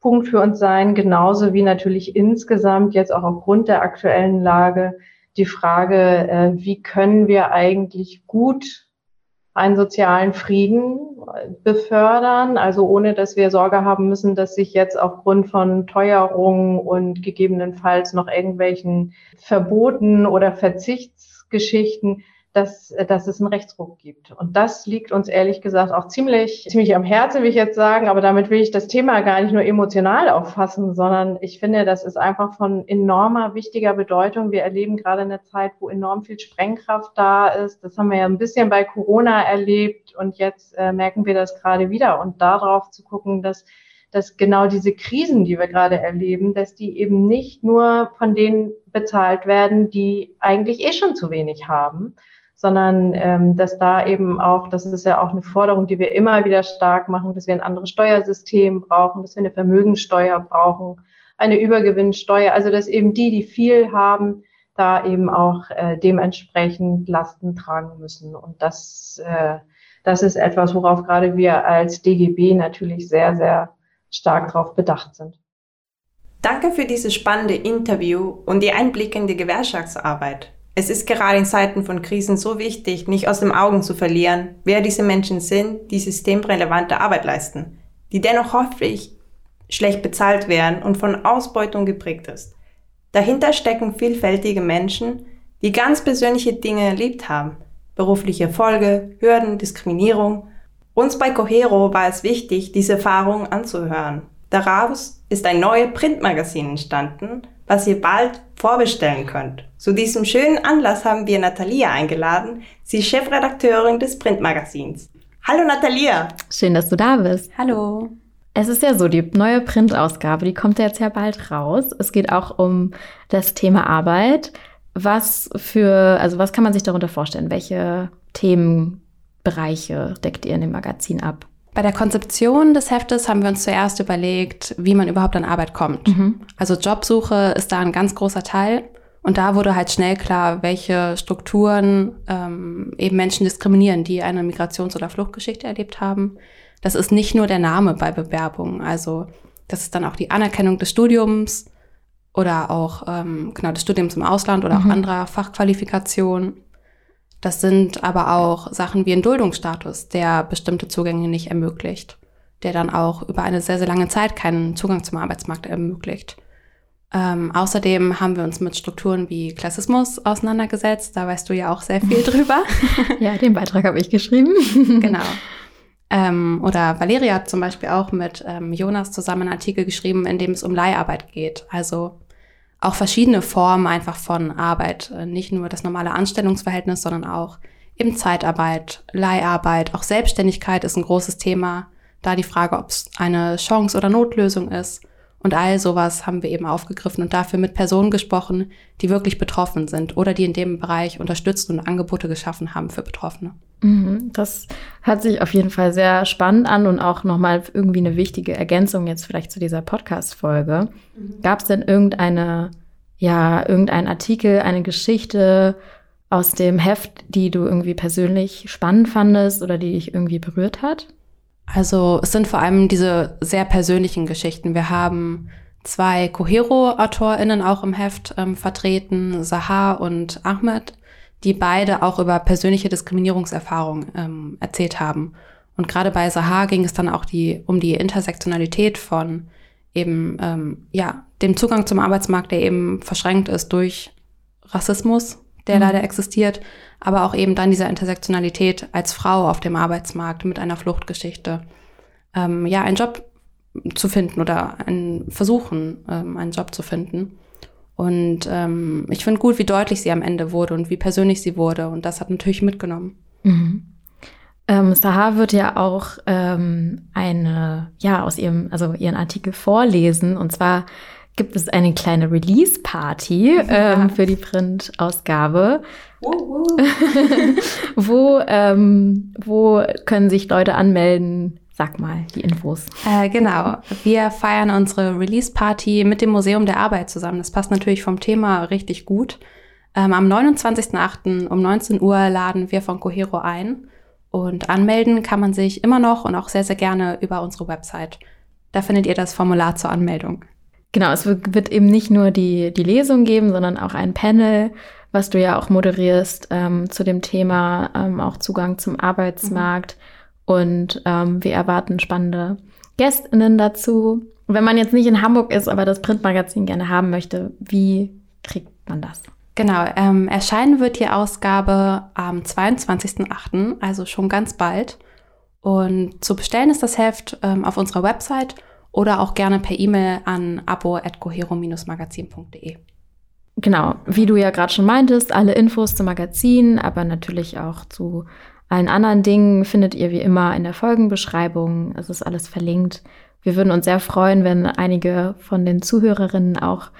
Punkt für uns sein, genauso wie natürlich insgesamt jetzt auch aufgrund der aktuellen Lage die Frage, äh, wie können wir eigentlich gut einen sozialen Frieden befördern, also ohne dass wir Sorge haben müssen, dass sich jetzt aufgrund von Teuerungen und gegebenenfalls noch irgendwelchen Verboten oder Verzichtsgeschichten dass, dass es einen Rechtsruck gibt. Und das liegt uns ehrlich gesagt auch ziemlich, ziemlich am Herzen, will ich jetzt sagen. Aber damit will ich das Thema gar nicht nur emotional auffassen, sondern ich finde, das ist einfach von enormer wichtiger Bedeutung. Wir erleben gerade eine Zeit, wo enorm viel Sprengkraft da ist. Das haben wir ja ein bisschen bei Corona erlebt und jetzt äh, merken wir das gerade wieder. Und darauf zu gucken, dass dass genau diese Krisen, die wir gerade erleben, dass die eben nicht nur von denen bezahlt werden, die eigentlich eh schon zu wenig haben, sondern ähm, dass da eben auch, das ist ja auch eine Forderung, die wir immer wieder stark machen, dass wir ein anderes Steuersystem brauchen, dass wir eine Vermögensteuer brauchen, eine Übergewinnsteuer, also dass eben die, die viel haben, da eben auch äh, dementsprechend Lasten tragen müssen. Und das, äh, das ist etwas, worauf gerade wir als DGB natürlich sehr, sehr stark darauf bedacht sind. Danke für dieses spannende Interview und die Einblicke in die Gewerkschaftsarbeit. Es ist gerade in Zeiten von Krisen so wichtig, nicht aus den Augen zu verlieren, wer diese Menschen sind, die systemrelevante Arbeit leisten, die dennoch häufig schlecht bezahlt werden und von Ausbeutung geprägt ist. Dahinter stecken vielfältige Menschen, die ganz persönliche Dinge erlebt haben. Berufliche Erfolge, Hürden, Diskriminierung. Uns bei Cohero war es wichtig, diese Erfahrungen anzuhören. Daraus ist ein neues Printmagazin entstanden, was ihr bald vorbestellen könnt. Zu diesem schönen Anlass haben wir Natalia eingeladen. Sie ist Chefredakteurin des Printmagazins. Hallo Natalia. Schön, dass du da bist. Hallo. Es ist ja so, die neue Printausgabe, die kommt jetzt ja bald raus. Es geht auch um das Thema Arbeit. Was für, also was kann man sich darunter vorstellen? Welche Themenbereiche deckt ihr in dem Magazin ab? Bei der Konzeption des Heftes haben wir uns zuerst überlegt, wie man überhaupt an Arbeit kommt. Mhm. Also Jobsuche ist da ein ganz großer Teil. Und da wurde halt schnell klar, welche Strukturen ähm, eben Menschen diskriminieren, die eine Migrations- oder Fluchtgeschichte erlebt haben. Das ist nicht nur der Name bei Bewerbungen. Also das ist dann auch die Anerkennung des Studiums oder auch ähm, genau des Studiums im Ausland oder mhm. auch anderer Fachqualifikationen. Das sind aber auch Sachen wie ein Duldungsstatus, der bestimmte Zugänge nicht ermöglicht, der dann auch über eine sehr, sehr lange Zeit keinen Zugang zum Arbeitsmarkt ermöglicht. Ähm, außerdem haben wir uns mit Strukturen wie Klassismus auseinandergesetzt. Da weißt du ja auch sehr viel drüber. ja, den Beitrag habe ich geschrieben. genau. Ähm, oder Valeria hat zum Beispiel auch mit ähm, Jonas zusammen einen Artikel geschrieben, in dem es um Leiharbeit geht. Also auch verschiedene Formen einfach von Arbeit. Äh, nicht nur das normale Anstellungsverhältnis, sondern auch eben Zeitarbeit, Leiharbeit, auch Selbstständigkeit ist ein großes Thema. Da die Frage, ob es eine Chance oder Notlösung ist. Und all sowas haben wir eben aufgegriffen und dafür mit Personen gesprochen, die wirklich betroffen sind oder die in dem Bereich unterstützt und Angebote geschaffen haben für Betroffene. Mhm, das hört sich auf jeden Fall sehr spannend an und auch nochmal irgendwie eine wichtige Ergänzung jetzt vielleicht zu dieser Podcast-Folge. Mhm. Gab es denn irgendeine, ja, irgendein Artikel, eine Geschichte aus dem Heft, die du irgendwie persönlich spannend fandest oder die dich irgendwie berührt hat? Also es sind vor allem diese sehr persönlichen Geschichten. Wir haben zwei Cohero-AutorInnen auch im Heft ähm, vertreten, Sahar und Ahmed die beide auch über persönliche Diskriminierungserfahrungen ähm, erzählt haben. Und gerade bei Sahar ging es dann auch die, um die Intersektionalität von eben ähm, ja dem Zugang zum Arbeitsmarkt, der eben verschränkt ist durch Rassismus, der mhm. leider existiert, aber auch eben dann dieser Intersektionalität als Frau auf dem Arbeitsmarkt mit einer Fluchtgeschichte. Ähm, ja, einen Job zu finden oder ein Versuchen, ähm, einen Job zu finden. Und ähm, ich finde gut, wie deutlich sie am Ende wurde und wie persönlich sie wurde. Und das hat natürlich mitgenommen. Mhm. Ähm, Sahar wird ja auch ähm, eine, ja, aus ihrem, also ihren Artikel vorlesen. Und zwar gibt es eine kleine Release-Party ähm, für die Print-Ausgabe. wo, ähm, wo können sich Leute anmelden? Sag mal die Infos. Äh, genau. Wir feiern unsere Release-Party mit dem Museum der Arbeit zusammen. Das passt natürlich vom Thema richtig gut. Ähm, am 29.08. um 19 Uhr laden wir von Cohero ein. Und anmelden kann man sich immer noch und auch sehr, sehr gerne über unsere Website. Da findet ihr das Formular zur Anmeldung. Genau, es wird eben nicht nur die, die Lesung geben, sondern auch ein Panel, was du ja auch moderierst ähm, zu dem Thema, ähm, auch Zugang zum Arbeitsmarkt. Mhm. Und ähm, wir erwarten spannende GästInnen dazu. Wenn man jetzt nicht in Hamburg ist, aber das Printmagazin gerne haben möchte, wie kriegt man das? Genau, ähm, erscheinen wird die Ausgabe am 22.08., also schon ganz bald. Und zu bestellen ist das Heft ähm, auf unserer Website oder auch gerne per E-Mail an abo.cohero-magazin.de. Genau, wie du ja gerade schon meintest, alle Infos zum Magazin, aber natürlich auch zu allen anderen Dingen findet ihr wie immer in der Folgenbeschreibung. Es ist alles verlinkt. Wir würden uns sehr freuen, wenn einige von den Zuhörerinnen auch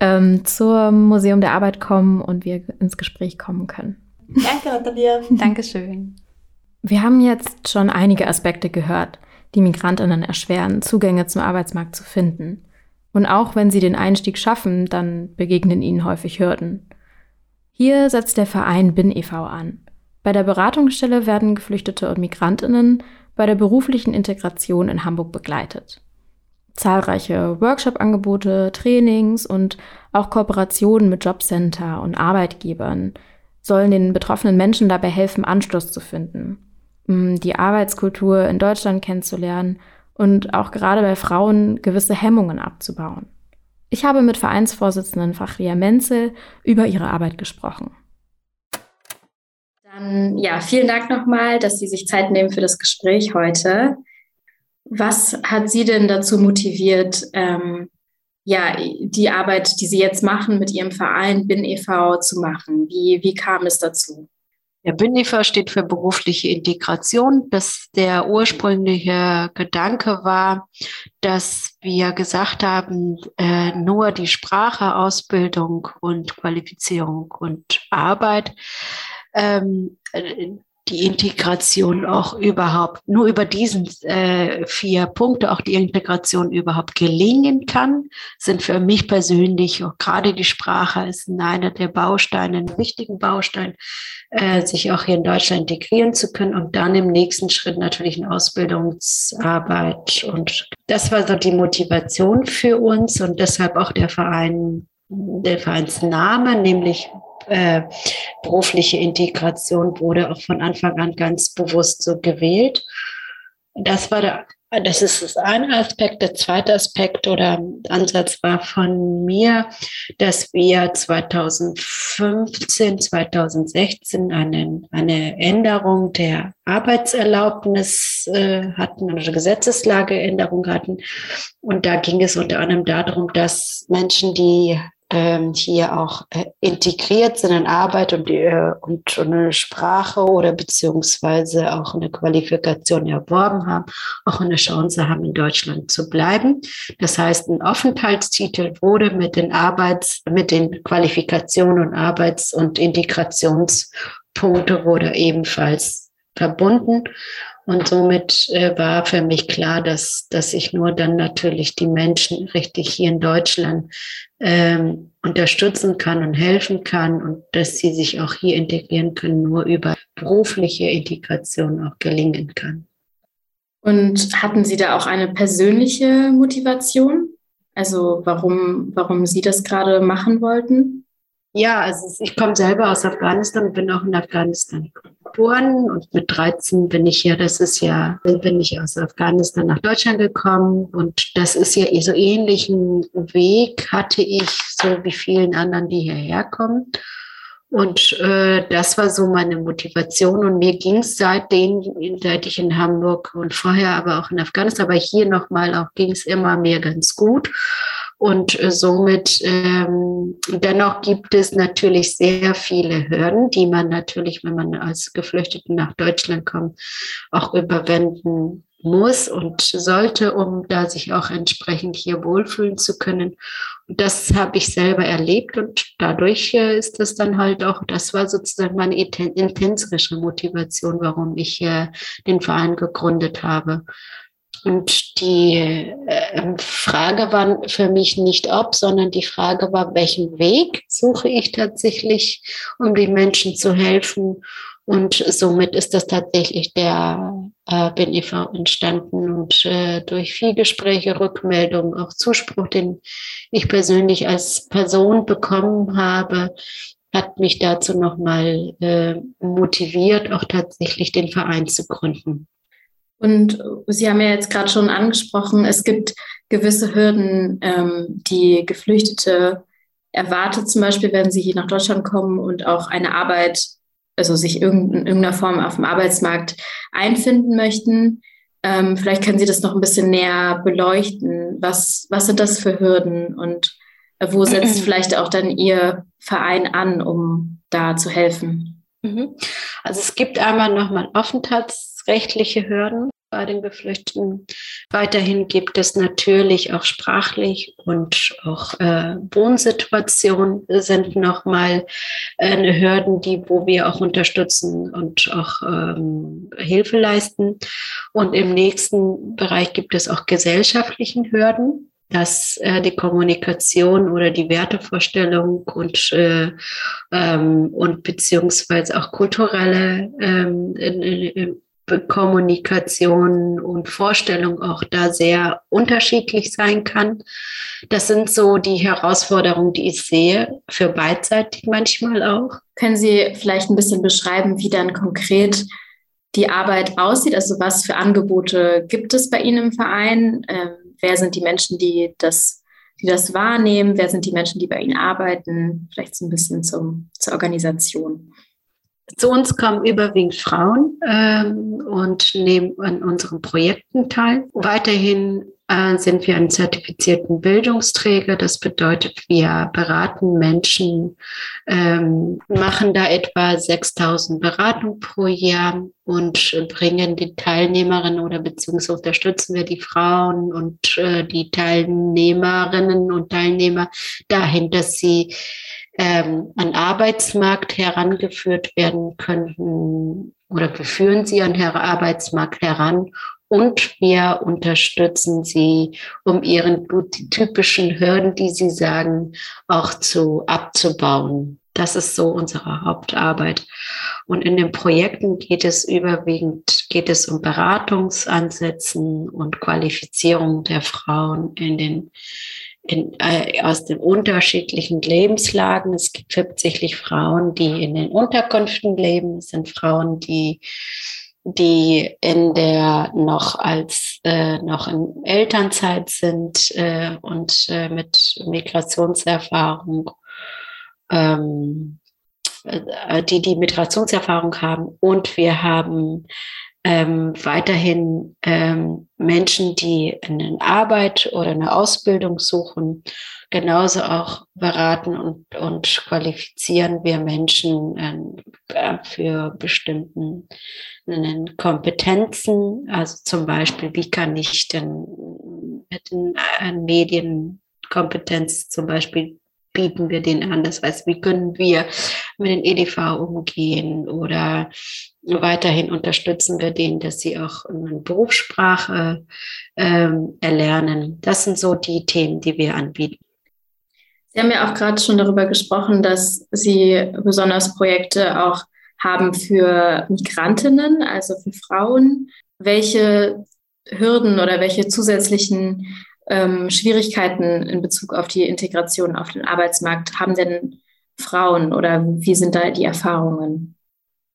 ähm, zum Museum der Arbeit kommen und wir ins Gespräch kommen können. Danke, Natalia. Dankeschön. Wir haben jetzt schon einige Aspekte gehört, die Migrantinnen erschweren, Zugänge zum Arbeitsmarkt zu finden. Und auch wenn sie den Einstieg schaffen, dann begegnen ihnen häufig Hürden. Hier setzt der Verein BIN e.V. an. Bei der Beratungsstelle werden Geflüchtete und Migrantinnen bei der beruflichen Integration in Hamburg begleitet. Zahlreiche Workshop-Angebote, Trainings und auch Kooperationen mit Jobcenter und Arbeitgebern sollen den betroffenen Menschen dabei helfen, Anschluss zu finden, die Arbeitskultur in Deutschland kennenzulernen und auch gerade bei Frauen gewisse Hemmungen abzubauen. Ich habe mit Vereinsvorsitzenden Fachria Menzel über ihre Arbeit gesprochen. Dann ja, vielen Dank nochmal, dass Sie sich Zeit nehmen für das Gespräch heute. Was hat Sie denn dazu motiviert, ähm, ja, die Arbeit, die Sie jetzt machen mit Ihrem Verein BIN e.V. zu machen? Wie, wie kam es dazu? Der e.V. steht für berufliche Integration. Das der ursprüngliche Gedanke war, dass wir gesagt haben, äh, nur die Sprache, Ausbildung und Qualifizierung und Arbeit ähm, die Integration auch überhaupt, nur über diesen äh, vier Punkte auch die Integration überhaupt gelingen kann, sind für mich persönlich, auch gerade die Sprache ist einer der Bausteine, einen wichtigen Baustein, äh, sich auch hier in Deutschland integrieren zu können und dann im nächsten Schritt natürlich eine Ausbildungsarbeit. Und das war so die Motivation für uns und deshalb auch der Verein, der Vereinsname, nämlich äh, berufliche Integration wurde auch von Anfang an ganz bewusst so gewählt. Das war der, das ist das eine Aspekt. Der zweite Aspekt oder Ansatz war von mir, dass wir 2015, 2016 eine, eine Änderung der Arbeitserlaubnis äh, hatten, eine Gesetzeslageänderung hatten. Und da ging es unter anderem darum, dass Menschen, die ähm, hier auch äh, integriert sind in Arbeit und, äh, und, eine Sprache oder beziehungsweise auch eine Qualifikation erworben haben, auch eine Chance haben, in Deutschland zu bleiben. Das heißt, ein Aufenthaltstitel wurde mit den Arbeits-, mit den Qualifikationen und Arbeits- und Integrationspunkte wurde ebenfalls verbunden. Und somit äh, war für mich klar, dass, dass ich nur dann natürlich die Menschen richtig hier in Deutschland ähm, unterstützen kann und helfen kann und dass sie sich auch hier integrieren können, nur über berufliche Integration auch gelingen kann. Und hatten Sie da auch eine persönliche Motivation? Also warum, warum Sie das gerade machen wollten? Ja, also ich komme selber aus Afghanistan und bin auch in Afghanistan geboren und mit 13 bin ich ja, das ist ja, bin ich aus Afghanistan nach Deutschland gekommen und das ist ja so ähnlichen Weg hatte ich, so wie vielen anderen, die hierher kommen. Und äh, das war so meine Motivation. Und mir ging es seitdem, seit ich in Hamburg und vorher aber auch in Afghanistan, aber hier nochmal auch ging es immer mehr ganz gut. Und äh, somit ähm, dennoch gibt es natürlich sehr viele Hürden, die man natürlich, wenn man als Geflüchtete nach Deutschland kommt, auch überwinden muss und sollte, um da sich auch entsprechend hier wohlfühlen zu können. Und das habe ich selber erlebt und dadurch äh, ist das dann halt auch, das war sozusagen meine intensere Motivation, warum ich den Verein gegründet habe. Und die äh, Frage war für mich nicht ob, sondern die Frage war, welchen Weg suche ich tatsächlich, um den Menschen zu helfen. Und somit ist das tatsächlich der äh, BNIV entstanden und äh, durch viel Gespräche, Rückmeldungen, auch Zuspruch, den ich persönlich als Person bekommen habe, hat mich dazu nochmal äh, motiviert, auch tatsächlich den Verein zu gründen. Und Sie haben ja jetzt gerade schon angesprochen, es gibt gewisse Hürden, ähm, die Geflüchtete erwartet, zum Beispiel, wenn sie hier nach Deutschland kommen und auch eine Arbeit, also sich in irgendeiner Form auf dem Arbeitsmarkt einfinden möchten. Ähm, vielleicht können Sie das noch ein bisschen näher beleuchten. Was, was sind das für Hürden und wo setzt vielleicht auch dann Ihr Verein an, um da zu helfen? Mhm. Also es gibt einmal nochmal aufenthaltsrechtliche Hürden bei den Geflüchteten. Weiterhin gibt es natürlich auch sprachlich und auch äh, Wohnsituationen sind nochmal äh, Hürden, die, wo wir auch unterstützen und auch ähm, Hilfe leisten. Und im nächsten Bereich gibt es auch gesellschaftlichen Hürden dass äh, die Kommunikation oder die Wertevorstellung und, äh, ähm, und beziehungsweise auch kulturelle ähm, Kommunikation und Vorstellung auch da sehr unterschiedlich sein kann. Das sind so die Herausforderungen, die ich sehe, für beidseitig manchmal auch. Können Sie vielleicht ein bisschen beschreiben, wie dann konkret die Arbeit aussieht? Also was für Angebote gibt es bei Ihnen im Verein? Ähm, wer sind die Menschen, die das, die das wahrnehmen? Wer sind die Menschen, die bei Ihnen arbeiten? Vielleicht so ein bisschen zum, zur Organisation. Zu uns kommen überwiegend Frauen ähm, und nehmen an unseren Projekten teil. Weiterhin äh, sind wir ein zertifizierten Bildungsträger. Das bedeutet, wir beraten Menschen, ähm, machen da etwa 6000 Beratungen pro Jahr und bringen die Teilnehmerinnen oder beziehungsweise unterstützen wir die Frauen und äh, die Teilnehmerinnen und Teilnehmer dahin, dass sie ähm, an Arbeitsmarkt herangeführt werden könnten oder wir führen sie an den Arbeitsmarkt heran und wir unterstützen sie, um ihren typischen Hürden, die sie sagen, auch zu abzubauen. Das ist so unsere Hauptarbeit. Und in den Projekten geht es überwiegend, geht es um Beratungsansätzen und Qualifizierung der Frauen in den in, äh, aus den unterschiedlichen Lebenslagen. Es gibt hauptsächlich Frauen, die in den Unterkünften leben. Es sind Frauen, die die in der noch als äh, noch in Elternzeit sind äh, und äh, mit Migrationserfahrung, ähm, äh, die die Migrationserfahrung haben. Und wir haben ähm, weiterhin ähm, Menschen, die eine Arbeit oder eine Ausbildung suchen, genauso auch beraten und, und qualifizieren wir Menschen äh, für bestimmten äh, Kompetenzen. Also zum Beispiel, wie kann ich denn mit den äh, Medienkompetenz zum Beispiel bieten wir den an? Das heißt, wie können wir mit den EDV umgehen oder weiterhin unterstützen wir den, dass sie auch eine Berufssprache ähm, erlernen. Das sind so die Themen, die wir anbieten. Sie haben ja auch gerade schon darüber gesprochen, dass Sie besonders Projekte auch haben für Migrantinnen, also für Frauen. Welche Hürden oder welche zusätzlichen ähm, Schwierigkeiten in Bezug auf die Integration auf den Arbeitsmarkt haben denn Frauen oder wie sind da die Erfahrungen?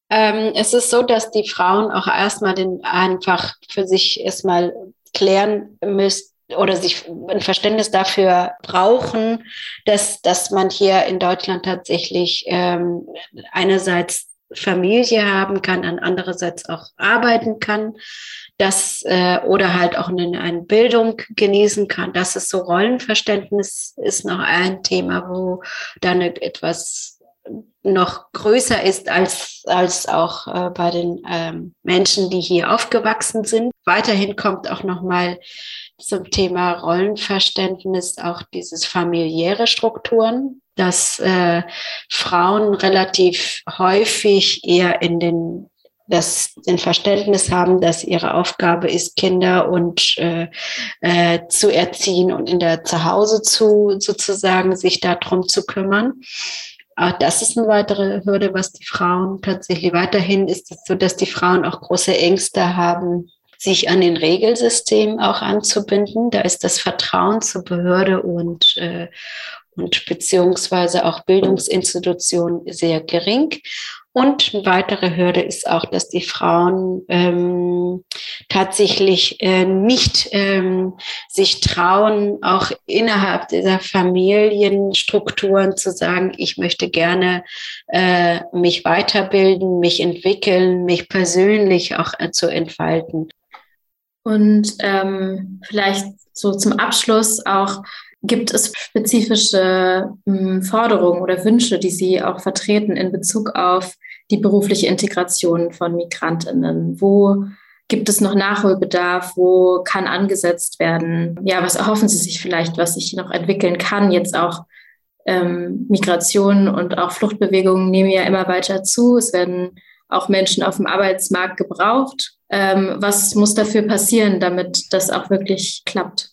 Ähm, es ist so, dass die Frauen auch erstmal den einfach für sich erstmal klären müssen oder sich ein Verständnis dafür brauchen, dass, dass man hier in Deutschland tatsächlich ähm, einerseits Familie haben kann, an andererseits auch arbeiten kann, das äh, oder halt auch eine, eine Bildung genießen kann. Das ist so Rollenverständnis ist noch ein Thema, wo dann etwas noch größer ist als, als auch äh, bei den ähm, Menschen, die hier aufgewachsen sind. Weiterhin kommt auch nochmal zum Thema Rollenverständnis auch dieses familiäre Strukturen, dass äh, Frauen relativ häufig eher in den das den Verständnis haben, dass ihre Aufgabe ist, Kinder und äh, äh, zu erziehen und in der Zuhause zu sozusagen sich darum zu kümmern. Auch das ist eine weitere Hürde, was die Frauen tatsächlich weiterhin ist es so, dass die Frauen auch große Ängste haben, sich an den Regelsystem auch anzubinden. Da ist das Vertrauen zur Behörde und, äh, und beziehungsweise auch Bildungsinstitutionen sehr gering. Und eine weitere Hürde ist auch, dass die Frauen ähm, tatsächlich äh, nicht ähm, sich trauen, auch innerhalb dieser Familienstrukturen zu sagen, ich möchte gerne äh, mich weiterbilden, mich entwickeln, mich persönlich auch äh, zu entfalten. Und ähm, vielleicht so zum Abschluss auch, Gibt es spezifische hm, Forderungen oder Wünsche, die Sie auch vertreten in Bezug auf die berufliche Integration von Migrantinnen? Wo gibt es noch Nachholbedarf? Wo kann angesetzt werden? Ja, was erhoffen Sie sich vielleicht, was sich noch entwickeln kann? Jetzt auch ähm, Migration und auch Fluchtbewegungen nehmen ja immer weiter zu. Es werden auch Menschen auf dem Arbeitsmarkt gebraucht. Ähm, was muss dafür passieren, damit das auch wirklich klappt?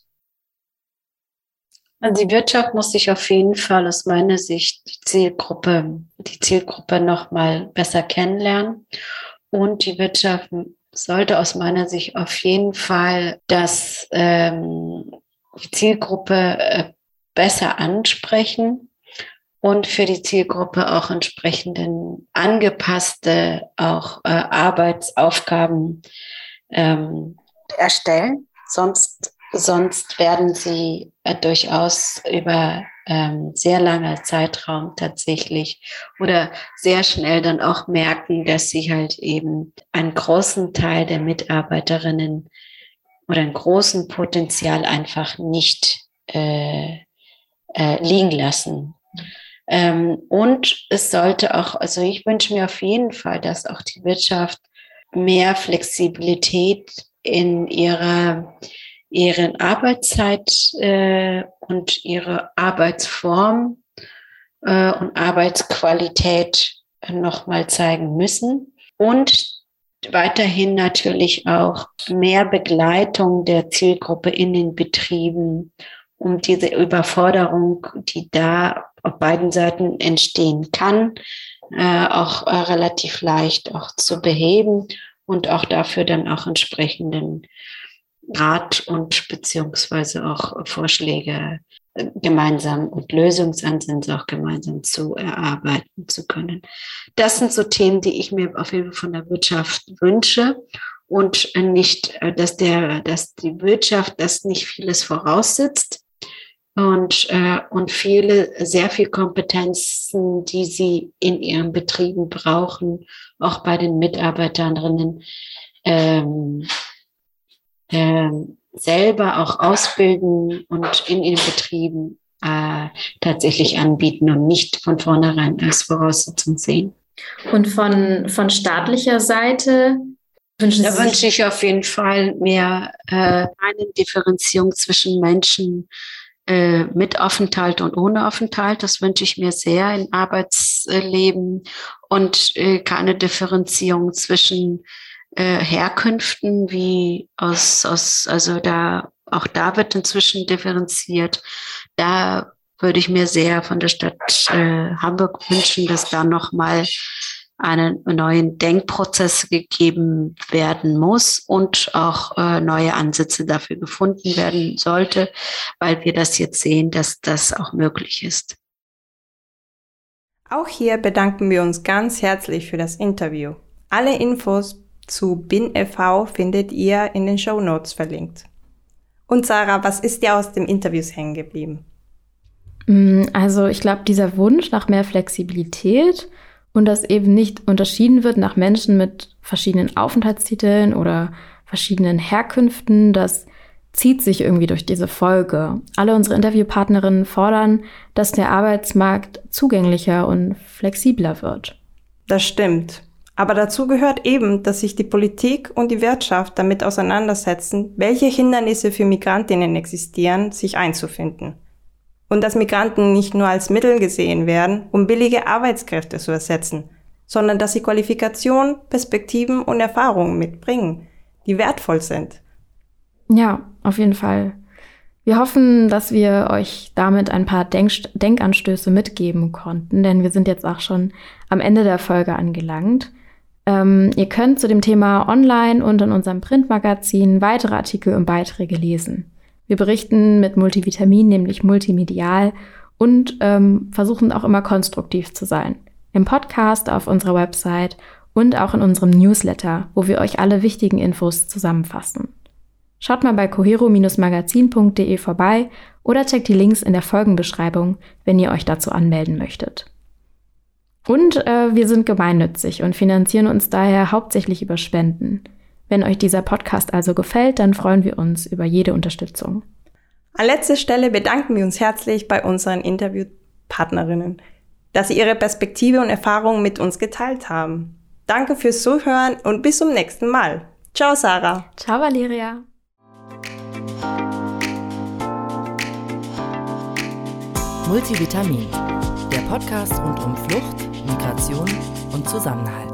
Also die Wirtschaft muss sich auf jeden Fall aus meiner Sicht die Zielgruppe, die Zielgruppe noch mal besser kennenlernen. Und die Wirtschaft sollte aus meiner Sicht auf jeden Fall das, ähm, die Zielgruppe äh, besser ansprechen und für die Zielgruppe auch entsprechenden angepasste auch äh, Arbeitsaufgaben ähm, erstellen. Sonst Sonst werden sie äh, durchaus über ähm, sehr langer Zeitraum tatsächlich oder sehr schnell dann auch merken, dass sie halt eben einen großen Teil der Mitarbeiterinnen oder einen großen Potenzial einfach nicht äh, äh, liegen lassen. Ähm, und es sollte auch, also ich wünsche mir auf jeden Fall, dass auch die Wirtschaft mehr Flexibilität in ihrer ihre Arbeitszeit äh, und ihre Arbeitsform äh, und Arbeitsqualität nochmal zeigen müssen. Und weiterhin natürlich auch mehr Begleitung der Zielgruppe in den Betrieben, um diese Überforderung, die da auf beiden Seiten entstehen kann, äh, auch äh, relativ leicht auch zu beheben und auch dafür dann auch entsprechenden Rat und beziehungsweise auch Vorschläge äh, gemeinsam und Lösungsansätze auch gemeinsam zu erarbeiten zu können. Das sind so Themen, die ich mir auf jeden Fall von der Wirtschaft wünsche und nicht, äh, dass der, dass die Wirtschaft das nicht vieles voraussetzt und, äh, und viele, sehr viel Kompetenzen, die sie in ihren Betrieben brauchen, auch bei den Mitarbeiterinnen, ähm, äh, selber auch ausbilden und in ihren Betrieben äh, tatsächlich anbieten und nicht von vornherein als Voraussetzung sehen. Und von, von staatlicher Seite wünschen Sie Da wünsche ich auf jeden Fall mehr äh, eine Differenzierung zwischen Menschen äh, mit Aufenthalt und ohne Aufenthalt. Das wünsche ich mir sehr im Arbeitsleben und äh, keine Differenzierung zwischen äh, Herkünften wie aus, aus, also da, auch da wird inzwischen differenziert. Da würde ich mir sehr von der Stadt äh, Hamburg wünschen, dass da nochmal einen neuen Denkprozess gegeben werden muss und auch äh, neue Ansätze dafür gefunden werden sollte, weil wir das jetzt sehen, dass das auch möglich ist. Auch hier bedanken wir uns ganz herzlich für das Interview. Alle Infos zu BIN.FV findet ihr in den Show Notes verlinkt. Und Sarah, was ist dir aus dem Interviews hängen geblieben? Mm, also ich glaube, dieser Wunsch nach mehr Flexibilität und dass eben nicht unterschieden wird nach Menschen mit verschiedenen Aufenthaltstiteln oder verschiedenen Herkünften, das zieht sich irgendwie durch diese Folge. Alle unsere Interviewpartnerinnen fordern, dass der Arbeitsmarkt zugänglicher und flexibler wird. Das stimmt. Aber dazu gehört eben, dass sich die Politik und die Wirtschaft damit auseinandersetzen, welche Hindernisse für Migrantinnen existieren, sich einzufinden. Und dass Migranten nicht nur als Mittel gesehen werden, um billige Arbeitskräfte zu ersetzen, sondern dass sie Qualifikation, Perspektiven und Erfahrungen mitbringen, die wertvoll sind. Ja, auf jeden Fall. Wir hoffen, dass wir euch damit ein paar Denk Denkanstöße mitgeben konnten, denn wir sind jetzt auch schon am Ende der Folge angelangt. Ähm, ihr könnt zu dem Thema online und in unserem Printmagazin weitere Artikel und Beiträge lesen. Wir berichten mit Multivitamin, nämlich multimedial und ähm, versuchen auch immer konstruktiv zu sein. Im Podcast, auf unserer Website und auch in unserem Newsletter, wo wir euch alle wichtigen Infos zusammenfassen. Schaut mal bei cohero-magazin.de vorbei oder checkt die Links in der Folgenbeschreibung, wenn ihr euch dazu anmelden möchtet. Und äh, wir sind gemeinnützig und finanzieren uns daher hauptsächlich über Spenden. Wenn euch dieser Podcast also gefällt, dann freuen wir uns über jede Unterstützung. An letzter Stelle bedanken wir uns herzlich bei unseren Interviewpartnerinnen, dass sie ihre Perspektive und Erfahrungen mit uns geteilt haben. Danke fürs Zuhören und bis zum nächsten Mal. Ciao, Sarah. Ciao, Valeria. Multivitamin, der Podcast rund um Flucht, Migration und Zusammenhalt.